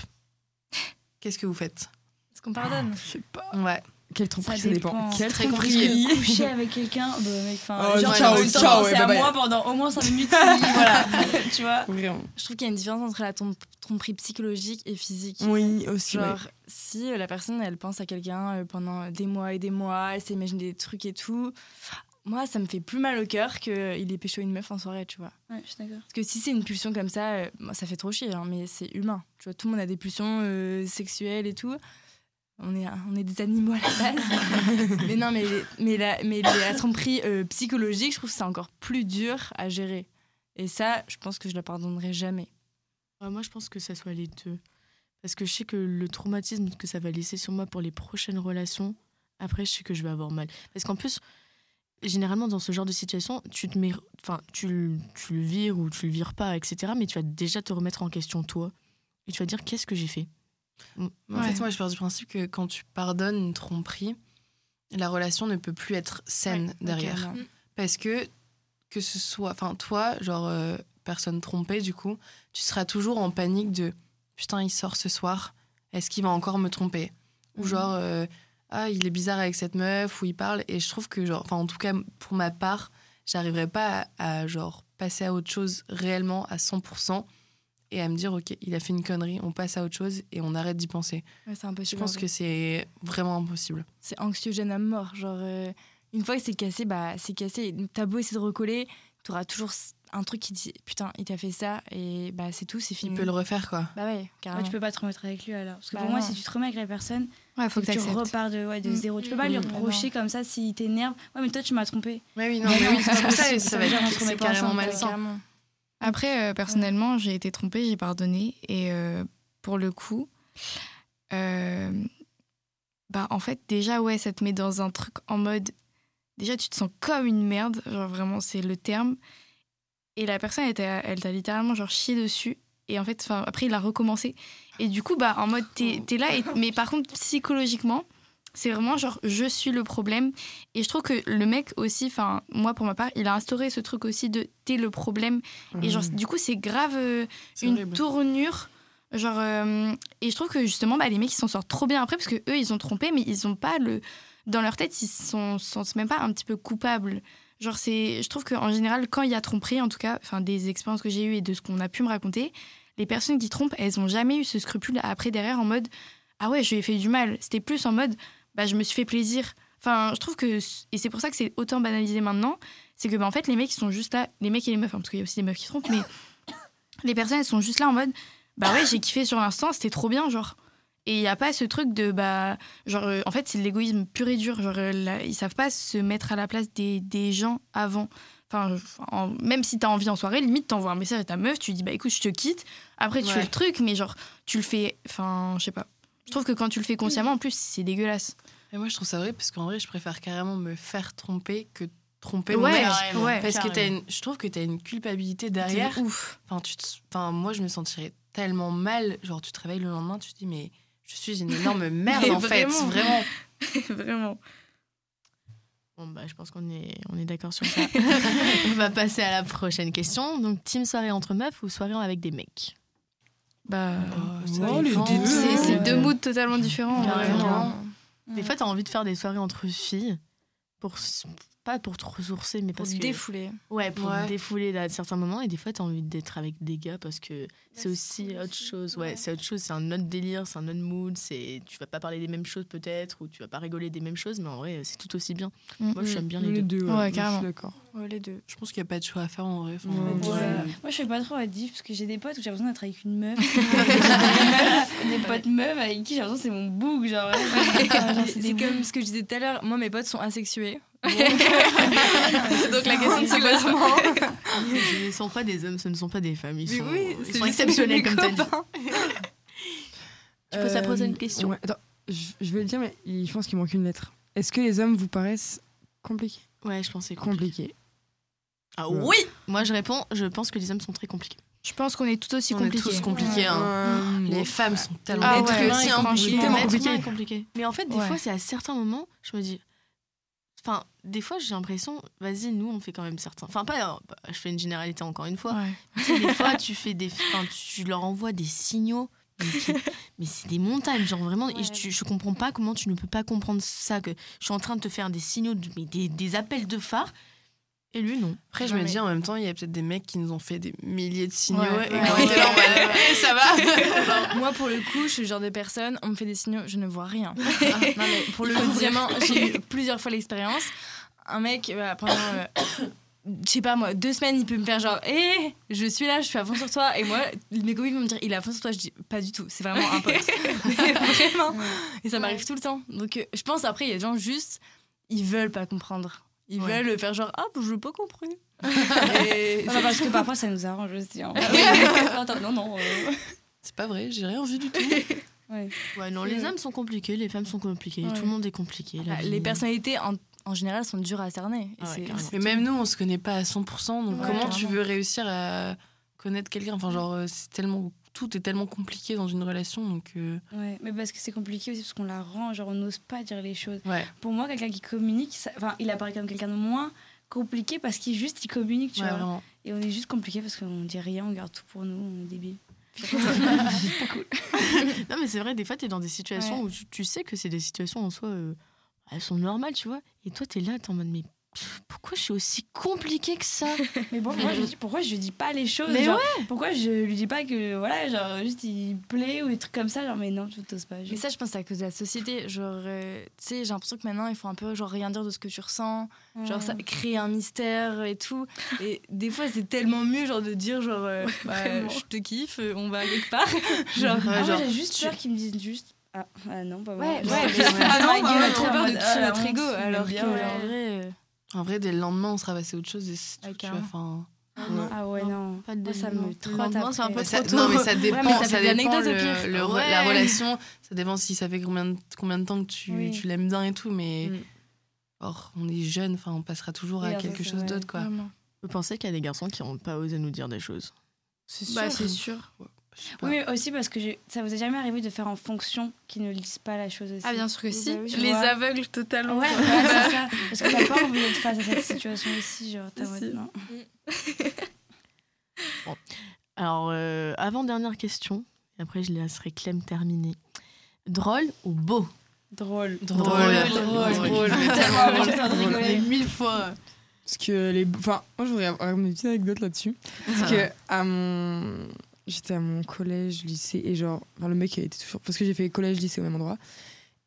qu'est-ce que vous faites? Est-ce qu'on pardonne? Je sais pas. Ouais. Quelle tromperie, Ça ça dépend. dépend. Quelle Très tromperie Coucher [laughs] avec quelqu'un, bah mec, enfin, Oh, genre, ciao, ciao, ouais, à bye moi bye. pendant au moins 5 minutes, si, [laughs] voilà, tu vois? Vraiment. Je trouve qu'il y a une différence entre la trompe- tromperie psychologique et physique. Oui, aussi. ouais. Genre, si euh, la personne, elle pense à quelqu'un euh, pendant des mois et des mois, elle s'imagine des trucs et tout, moi, ça me fait plus mal au cœur qu'il ait pécho une meuf en soirée, tu vois. Ouais, je suis d'accord. Parce que si c'est une pulsion comme ça, euh, moi, ça fait trop chier, hein, mais c'est humain. Tu vois, tout le monde a des pulsions euh, sexuelles et tout. On est, on est des animaux à la base. [laughs] mais non, mais, mais, la, mais la tromperie euh, psychologique, je trouve que c'est encore plus dur à gérer. Et ça, je pense que je la pardonnerai jamais. Moi, je pense que ça soit les deux. Parce que je sais que le traumatisme que ça va laisser sur moi pour les prochaines relations, après, je sais que je vais avoir mal. Parce qu'en plus, généralement, dans ce genre de situation, tu te mets, enfin, tu, tu le vires ou tu le vires pas, etc. Mais tu vas déjà te remettre en question toi. Et tu vas dire, qu'est-ce que j'ai fait? En fait, moi, je pars du principe que quand tu pardonnes une tromperie, la relation ne peut plus être saine derrière. Non. Parce que, que ce soit, enfin, toi, genre, euh, personne trompée, du coup, tu seras toujours en panique de putain, il sort ce soir, est-ce qu'il va encore me tromper? Ou genre, euh, ah, il est bizarre avec cette meuf, ou il parle, et je trouve que, genre, enfin, en tout cas, pour ma part, j'arriverai pas à, à, genre, passer à autre chose réellement à 100% et à me dire, ok, il a fait une connerie, on passe à autre chose et on arrête d'y penser. Ouais, c'est Je impossible. pense que c'est vraiment impossible. c'est anxiogène à mort. Genre, euh, une fois que c'est cassé, bah, c'est cassé. T'as beau essayer de recoller, t'auras toujours un truc qui dit putain, il t'a fait ça, et bah, c'est tout, c'est Il fini. peut le refaire, quoi. Bah ouais, Ouais, carrément. tu peux pas te remettre avec lui alors. Parce que Bah pour moi, non. si tu te remets avec la personne, Ouais, faut que tu t'acceptes. repars de, ouais, de Mm. zéro. Tu peux pas lui Mm. reprocher comme ça s'il t'énerve. Ouais, mais toi, tu m'as trompé. Mais oui, non, mais oui, c'est pour ça, Ça [laughs] ça va être pas carrément malsain. Après, euh, personnellement, j'ai été trompée, j'ai pardonné. Et euh, pour le coup, euh, bah, en fait, déjà, ouais, ça te met dans un truc en mode. Déjà, tu te sens comme une merde, genre vraiment, c'est le terme. Et la personne, elle t'a elle t'a littéralement genre chié dessus. Et en fait, après, il a recommencé. Et du coup, bah, en mode, t'es t'es là. Et, mais par contre, psychologiquement, c'est vraiment genre, je suis le problème. Et je trouve que le mec aussi, enfin, moi, pour ma part, il a instauré ce truc aussi de t'es le problème. Et genre, du coup, c'est grave euh, une horrible. tournure. Genre, euh, et je trouve que justement, bah, les mecs, ils s'en sortent trop bien après parce que eux, ils ont trompé, mais ils ont pas le. Dans leur tête, ils se sentent même pas un petit peu coupables. Genre, c'est. Je trouve qu'en général, quand il y a tromperie, en tout cas, enfin, des expériences que j'ai eues et de ce qu'on a pu me raconter, les personnes qui trompent, elles ont jamais eu ce scrupule après derrière en mode Ah ouais, je lui ai fait du mal. C'était plus en mode Bah, je me suis fait plaisir. Enfin, je trouve que. Et c'est pour ça que c'est autant banalisé maintenant. C'est que, bah, en fait, les mecs, ils sont juste là. Les mecs et les meufs, hein, parce qu'il y a aussi des meufs qui trompent, mais [coughs] les personnes, elles sont juste là en mode Bah ouais, j'ai kiffé sur l'instant, c'était trop bien, genre. Et il n'y a pas ce truc de, bah, genre, euh, en fait, c'est de l'égoïsme pur et dur. Genre, euh, là, ils savent pas se mettre à la place des, des gens avant. Enfin, en- même si t'as envie en soirée, limite, t'envoies un message à ta meuf, tu lui dis, bah écoute, je te quitte. Après, tu Ouais. fais le truc, mais genre, tu le fais. Enfin, je sais pas. Je trouve que quand tu le fais consciemment, en plus, c'est dégueulasse. Et moi, je trouve ça vrai parce qu'en vrai, je préfère carrément me faire tromper que tromper mon Ouais, mec. ouais. Parce que une, je trouve que tu as une culpabilité Derrière. Ouf. Enfin, tu te- enfin, moi, je me sentirais tellement mal. Genre, tu te réveilles le lendemain, tu te dis, mais je suis une énorme [laughs] merde, en fait. vraiment. Vraiment. [laughs] Vraiment. Bon, bah, je pense qu'on est, on est d'accord sur ça. [laughs] on va passer à la prochaine question. Donc, team soirée entre meufs ou soirée avec des mecs? Bah. Oh, ça Oh, deux. c'est deux moods totalement différents. Des fois, t'as envie de faire des soirées entre filles. Pour, pas pour te ressourcer, mais Pour parce se que. défouler. Ouais, pour Ouais. te défouler à certains moments. Et des fois, t'as envie d'être avec des gars parce que c'est aussi autre chose. Ouais, c'est autre chose. C'est un autre délire, c'est un autre mood. C'est tu vas pas parler des mêmes choses peut-être ou tu vas pas rigoler des mêmes choses, mais en vrai, c'est tout aussi bien. Mm. Moi, j'aime bien les, Les deux. deux, Ouais, ouais, je carrément. suis d'accord. Ouais, les deux. Je pense qu'il n'y a pas de choix à faire en vrai. Enfin, euh, Moi, je fais pas trop à diff parce que j'ai des potes où j'ai l'impression d'être avec une meuf. [laughs] [laughs] Des potes meufs avec qui j'ai l'impression que c'est mon boug. [laughs] Genre, c'est comme ce que je disais tout à l'heure, moi mes potes sont asexués. [laughs] Donc la question de c'est quoi Ce ne sont pas des hommes, ce ne sont pas des femmes. Ils sont, oui, ils c'est sont exceptionnels, comme t'as dit. copains. Tu peux ça poser une question ouais, attends, je, je vais le dire, mais je pense qu'il manque une lettre. Est-ce que les hommes vous paraissent compliqués? Ouais, je pense c'est compliqué. Compliqués. Ah Ouais. oui Moi, je réponds, je pense que les hommes sont très compliqués. Je pense qu'on est tout aussi On est compliqués. tous compliqués. hein. Euh, Les femmes sont tellement Ah compliquées ouais, compliqué. Mais en fait, des Ouais. fois, c'est à certains moments, je me dis. Enfin, des fois, j'ai l'impression, vas-y, nous, on fait quand même certains. Enfin, pas. euh, Je fais une généralité encore une fois. Ouais. Des fois, tu fais des. Enfin, tu leur envoies des signaux. Mais, qui- mais c'est des montagnes, genre vraiment. Et je, je comprends pas comment tu ne peux pas comprendre ça. Que je suis en train de te faire des signaux, de- mais des, des appels de phare. Et lui, non. Après, je Non, me mais- dis en même temps, il y a peut-être des mecs qui nous ont fait des milliers de signaux Ouais. et Ouais. quand on était là Eh, [laughs] ça va [laughs] Moi, pour le coup, je suis le genre de personne, on me fait des signaux, je ne vois rien. [laughs] non, mais pour le coup, vraiment, j'ai eu plusieurs fois l'expérience. Un mec, euh, pendant, euh, je sais pas moi, deux semaines, il peut me faire genre, hé, je suis là, je suis à fond sur toi. Et moi, mes copines vont me dire, il est à fond sur toi. Je dis, pas du tout, c'est vraiment un pote. Vraiment. Et ça m'arrive tout le temps. Donc, euh, je pense après, il y a des gens juste, ils veulent pas comprendre. Ils Ouais. veulent faire genre, ah, bah, je veux pas compris. [laughs] Et Non, parce que parfois ça nous arrange aussi. hein. Attends, [laughs] non, non. euh, C'est pas vrai, j'ai rien vu du tout. [laughs] ouais. Ouais, non, les hommes sont compliqués, les femmes sont compliquées, Ouais. tout le monde est compliqué. Ah, vie. les personnalités, en, en général, sont dures à cerner. Et Ah. Mais même nous, on se connaît pas à 100%, donc Ouais, comment tu veux réussir à connaître quelqu'un? Enfin, genre, euh, c'est tellement. Tout est tellement compliqué dans une relation, donc. euh, Ouais, mais parce que c'est compliqué aussi parce qu'on la rend, genre on n'ose pas dire les choses. Ouais, Pour moi, quelqu'un qui communique, ça- enfin, il apparaît comme quelqu'un de moins compliqué parce qu'il juste il communique, tu ouais, vois. vraiment. Et on est juste compliqué parce qu'on dit rien, on garde tout pour nous, on est débile. [laughs] [laughs] Non, mais c'est vrai, des fois, t'es dans des situations où tu, tu sais que c'est des situations en soi, euh, elles sont normales, tu vois. Et toi, t'es là, t'es en mode, mais pourquoi je suis aussi compliquée que ça? [laughs] Mais bon, moi, je dis, pourquoi je lui dis pas les choses Mais genre, Pourquoi je lui dis pas que, voilà, genre, juste il plaît ou des trucs comme ça, genre, mais non, je t'ose pas. Mais ça, je pense, c'est à cause de la société. Genre, euh, tu sais, j'ai l'impression que maintenant, il faut un peu, genre, rien dire de ce que tu ressens. Genre, ça crée un mystère et tout. Et des fois, c'est tellement mieux, genre, de dire, genre, euh, bah, je te kiffe, euh, on va quelque part. [laughs] genre, Ah, genre, j'ai juste tu- peur qu'ils me disent juste. Ah, ah non, pas moi. ouais, ouais, [laughs] ah non, bah, a trop peur de toucher la notre ego. Alors que, ouais. en vrai, euh, En vrai, dès le lendemain, on sera passé à autre chose et c'est tout, Ouais, tu vois. carrément. Enfin, Ah ouais, non. Pas de Moi, ça me trotte c'est un après. peu ça- trop tôt. non, mais ça dépend, mais ça dépend le- Ouais. la relation. Ça dépend si ça fait combien de, combien de temps que tu, Oui. tu l'aimes bien et tout, mais. Mm. Or, on est jeune, enfin, on passera toujours Oui, à quelque chose vrai. d'autre, quoi. vraiment. Vous pensez qu'il y a des garçons qui n'ont pas osé nous dire des choses? C'est Bah, c'est sûr. Oui, mais aussi parce que ça vous est jamais arrivé de faire en fonction qu'ils ne lisent pas la chose aussi. Ah, bien sûr que si. Bah oui, je Les vois. aveugles totalement. Ouais, voilà, c'est ça. [laughs] Parce que t'as pas envie d'être face à cette situation aussi, genre, t'as Si, mode, si. non. [laughs] Alors, euh, avant-dernière question, et après je laisserai Clem terminer. Drôle ou beau? Drôle. Drôle, Drôle, drôle, drôle. drôle, mais Ah, tellement mais j'étais en train de drôle. rigoler. mille fois Parce que les. Enfin, moi, je voudrais avoir une petite anecdote là-dessus. Parce que à mon. J'étais à mon collège, lycée, et genre. Enfin, le mec, il était toujours. Parce que j'ai fait collège, lycée au même endroit.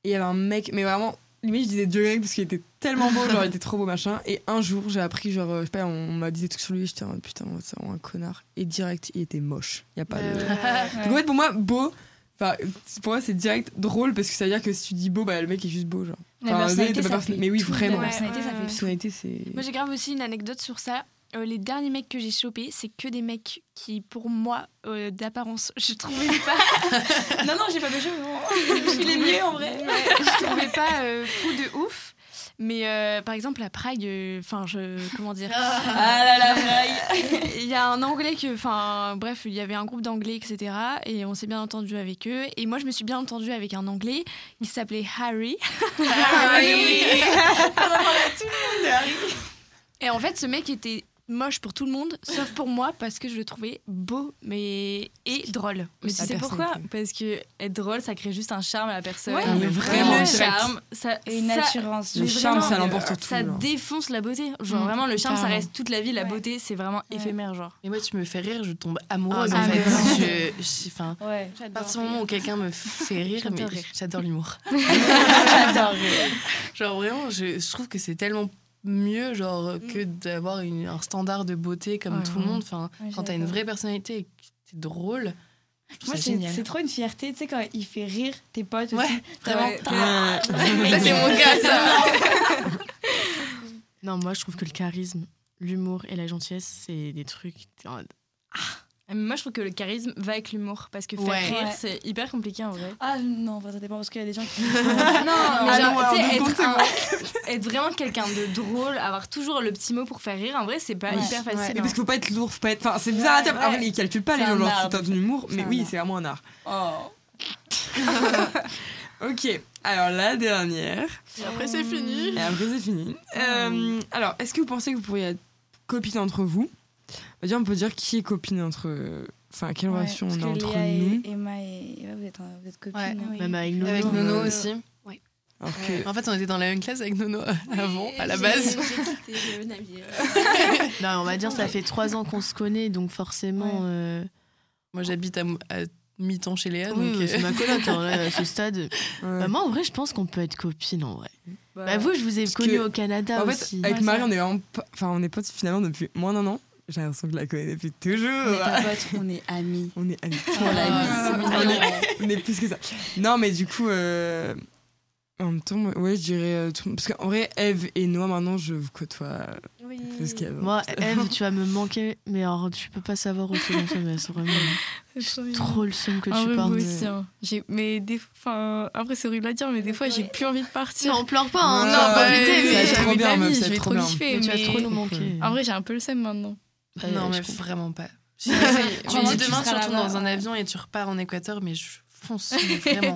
Et il y avait un mec, mais vraiment. Limite, je disais Dieu grec parce qu'il était tellement beau, genre, il était trop beau, machin. Et un jour, j'ai appris, genre, euh, je sais pas, on m'a dit des trucs sur lui, j'étais en mode, putain, c'est vraiment un connard. Et direct, il était moche. Il y a pas de. [laughs] Donc, en fait, pour moi, beau. Enfin, pour moi, c'est direct drôle parce que ça veut dire que si tu dis beau, bah le mec est juste beau, genre. Enfin, personnalité, t'as pas ça personnalité- fait Mais oui, tout. vraiment. La personnalité, ça fait tout. Personnalité. Moi, j'ai grave aussi une anecdote sur ça. Euh, les derniers mecs que j'ai chopés, c'est que des mecs qui, pour moi, euh, d'apparence, je trouvais [laughs] pas. Non, non, j'ai pas de cheveux. [laughs] je l'ai mieux en vrai. [laughs] je trouvais pas euh, fou de ouf. Mais par exemple, à Prague, enfin, je. Comment dire Ah là là, Prague. Il y a un anglais que. Enfin, bref, il y avait un groupe d'anglais, etc. Et on s'est bien entendu avec eux. Et moi, je me suis bien entendue avec un anglais qui s'appelait Harry. Et en fait, ce mec était moche pour tout le monde, sauf pour moi, parce que je le trouvais beau mais et drôle. Mais tu sais pourquoi. Parce que être drôle, ça crée juste un charme à la personne. Ouais, Ah, mais vraiment, le charme, ça, Et une ça- assurance. Le mais charme, ça l'emporte sur tout. ça genre. défonce la beauté. Genre vraiment, le charme, ça reste toute la vie. La Ouais. beauté, c'est vraiment Ouais. éphémère, genre. Et moi, tu me fais rire, je tombe amoureuse, Ah, en mais fait. vraiment. Je- je- Enfin, Ouais. à partir du moment où quelqu'un me fait rire, mais J'adore rire. j'adore l'humour. [laughs] J'adore. Genre vraiment, je, je trouve que c'est tellement mieux genre que d'avoir une- un standard de beauté comme Ouais, tout le vraiment. monde. Enfin, Ouais, quand t'as une vraie personnalité et que t'es drôle, Moi, ça c'est génial. c'est trop une fierté, tu sais, quand il fait rire tes potes aussi. Ouais, vraiment. Ouais. Ça, c'est mon cas, ça. Non, moi je trouve que le charisme, l'humour et la gentillesse, c'est des trucs. t'es en mode, Ah Moi, je trouve que le charisme va avec l'humour parce que faire Ouais. rire, Ouais. c'est hyper compliqué en vrai. Ah non, enfin, ça dépend parce qu'il y a des gens qui. [laughs] non, mais Ah genre, non, tu sais, alors, être, un- [laughs] être vraiment quelqu'un de drôle, avoir toujours le petit mot pour faire rire, en vrai, c'est pas Ouais. hyper facile. Et hein. parce qu'il faut pas être lourd, faut pas être. Enfin, c'est bizarre ouais. ils calculent pas les gens, genre, c'est un humour, mais oui, c'est vraiment un art. Oh. [laughs] Ok, alors la dernière. Et après, c'est fini. Et après, c'est fini. Euh, alors, est-ce que vous pensez que vous pourriez être copine entre vous? Déjà, on peut dire qui est copine entre. Enfin, quelle Ouais, relation on a entre Léa nous et Emma et Eva, vous êtes, vous êtes copines. Ouais. Même avec Nono. Avec Nono Euh, aussi. Alors que. En fait, on était dans la même classe avec Nono avant, à la base. [laughs] Non, on va dire, ça fait trois ans qu'on se connaît, donc forcément. euh, Moi, j'habite à, à mi-temps chez Léa, Oui, donc. oui, c'est ma coloc, hein, là, à ce [laughs] stade. ouais. Bah, moi, en vrai, je pense qu'on peut être copines, en vrai. Bah, vous, je vous ai connu que- au Canada en fait, aussi. avec Ouais, Marie, on est pas- Enfin, on est potes finalement depuis moins d'un an. J'ai l'impression que je la connais depuis toujours. On est pas potes, on est amis. On est amis. Pour la vie. Ah, on, est, on est plus que ça. Non, mais du coup, euh, en même temps, ouais, je dirais. euh, tout- parce qu'en vrai, Eve et Noah, maintenant, je vous côtoie Oui. plus qu'avant. Moi, Eve, tu vas me manquer, mais alors, tu peux pas savoir où c'est mais c'est vraiment [laughs] trop le son que En tu vrai, parles. moi de- aussi. hein. J'ai- Mais des enfin, après, c'est horrible à dire, mais des fois, j'ai plus envie de partir. Non, on pleure pas, hein, Ouais, non, ouais, profitez, ça va mais être trop bien, je vais trop kiffer. mais tu vas mais- trop nous manquer. En vrai, j'ai un peu le seum maintenant. Non, je mais comprends. vraiment pas. [laughs] tu Vraiment, dis demain, tu retournes dans un avion et tu repars en Équateur, mais je fonce, [laughs] vraiment.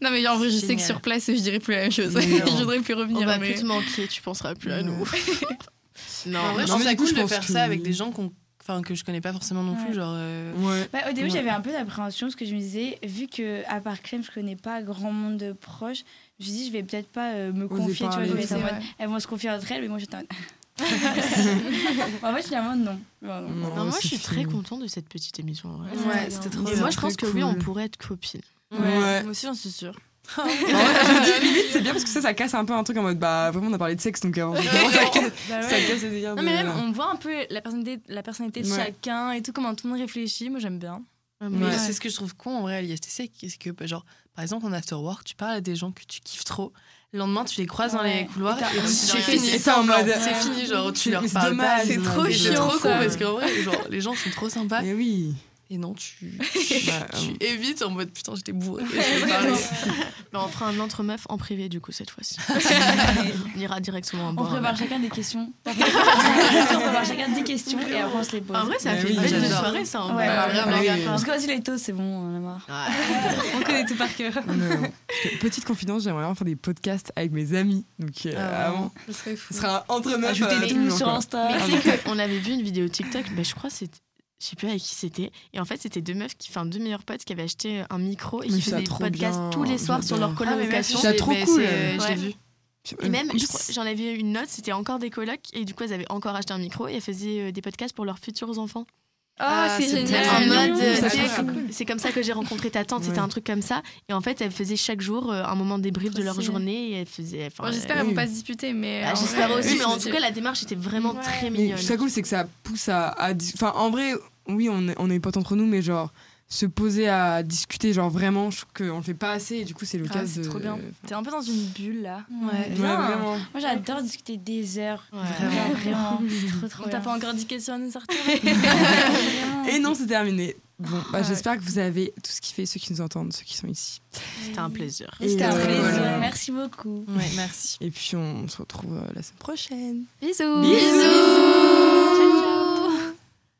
Non, mais en vrai, je sais que Génial. sur place, je dirais plus la même chose. [laughs] Je voudrais plus On revenir. va mais... plus te manquer, tu penseras plus à nous. non, en vrai, je non, trouve ça coup, cool je de faire ça avec des gens qu'on- enfin, que je connais pas forcément non plus. Ouais. Genre, euh, Ouais. Bah, au début, Ouais. j'avais un peu d'appréhension parce que je me disais, vu que à part Clem, je connais pas grand monde de proches, je me dit, je vais peut-être pas euh, me confier. Tu vois, je vais vrai. elles vont se confier entre elles, mais moi j'étais [laughs] en fait, finalement, non. Non, non. Non, Non, moi, je suis très contente de cette petite émission. en vrai. ouais, c'était trop Et moi, je pense que oui, on pourrait être copines. Ouais. Moi aussi, j'en suis sûre. [laughs] En vrai, je me dis, limite, c'est bien parce que ça, ça casse un peu un truc en mode, bah, vraiment, on a parlé de sexe, donc euh, vraiment, ça casse, [laughs] Bah ça ouais. casse. Non, mais même, on voit un peu la personnalité, la personnalité de Ouais. chacun et tout, comment tout le monde réfléchit. Moi, j'aime bien. Mais Ouais. c'est ce que je trouve con en vrai à l'ISTC, c'est que, bah, genre, par exemple, en afterwork, tu parles à des gens que tu kiffes trop. Le lendemain, tu les croises dans les Ouais. couloirs Et et c'est fini. C'est fini, genre, tu leur parles pas. c'est trop Et C'est chiant, trop cool ça. parce qu'en vrai, genre, les gens sont trop sympas. Mais oui. Et non, tu, [laughs] Bah, tu évites en mode putain, j'étais bourrée. [laughs] Mais on fera un entre meuf en privé, du coup, cette fois-ci. [laughs] on ira directement en On boire. prépare chacun des questions. on prépare chacun 10 questions et après on se les pose. En vrai, ça Mais fait oui, une belle soirée, ça. en Ouais, vrai. ouais, vraiment, oui, grave. oui. Parce que aussi les toasts, c'est bon, on a marre. Ouais. On connaît tout par cœur. Petite confidence, j'aimerais vraiment faire des podcasts avec mes amis. Donc, euh, Ah, vraiment, Ce serait fou. ce sera un entre meufs. Ajouter euh, des sur. Insta. Sais qu'on avait vu une vidéo TikTok, mais je crois que c'était. Je sais plus avec qui c'était. Et en fait, c'était deux meufs, qui, enfin deux meilleurs potes qui avaient acheté un micro et Mais qui faisaient des podcasts bien, tous les soirs sur leur. Ah, colocation. C'est j'ai- trop cool. euh, Je l'ai vu. Et même, je j'en avais une note, c'était encore des colocs, et du coup, elles avaient encore acheté un micro et elles faisaient euh, des podcasts pour leurs futurs enfants. Ah, Ah, c'est génial. En mode, euh, c'est comme- ça que j'ai rencontré ta tante, c'était Ouais. un truc comme ça. Et en fait, elles faisaient chaque jour euh, un moment de débrief de leur journée et elles faisaient. enfin, Bon, J'espère euh, qu'elles vont oui. pas se disputer, mais. bah, en J'espère vrai, aussi, oui, mais en tout cas, la démarche était vraiment Ouais. très mignonne. ce qui est cool, c'est que ça pousse à, Enfin, en vrai, oui, on est, on est potes entre nous, mais genre, se poser à discuter, genre vraiment, je trouve qu'on le fait pas assez, et du coup, c'est l'occasion Ah, c'est de. trop bien. T'es un peu dans une bulle là. Ouais. Vraiment. Moi j'adore discuter des heures. Ouais. Vraiment, vraiment. C'est trop trop On t'a pas encore dit question à nous sortir. [laughs] [laughs] Et non, c'est terminé. Bon, bah, j'espère que vous avez tout ce qui fait, ceux qui nous entendent, ceux qui sont ici. C'était un plaisir. C'était un plaisir. voilà. Merci beaucoup. Ouais, merci. Et puis, on se retrouve euh, la semaine prochaine. Bisous. Bisous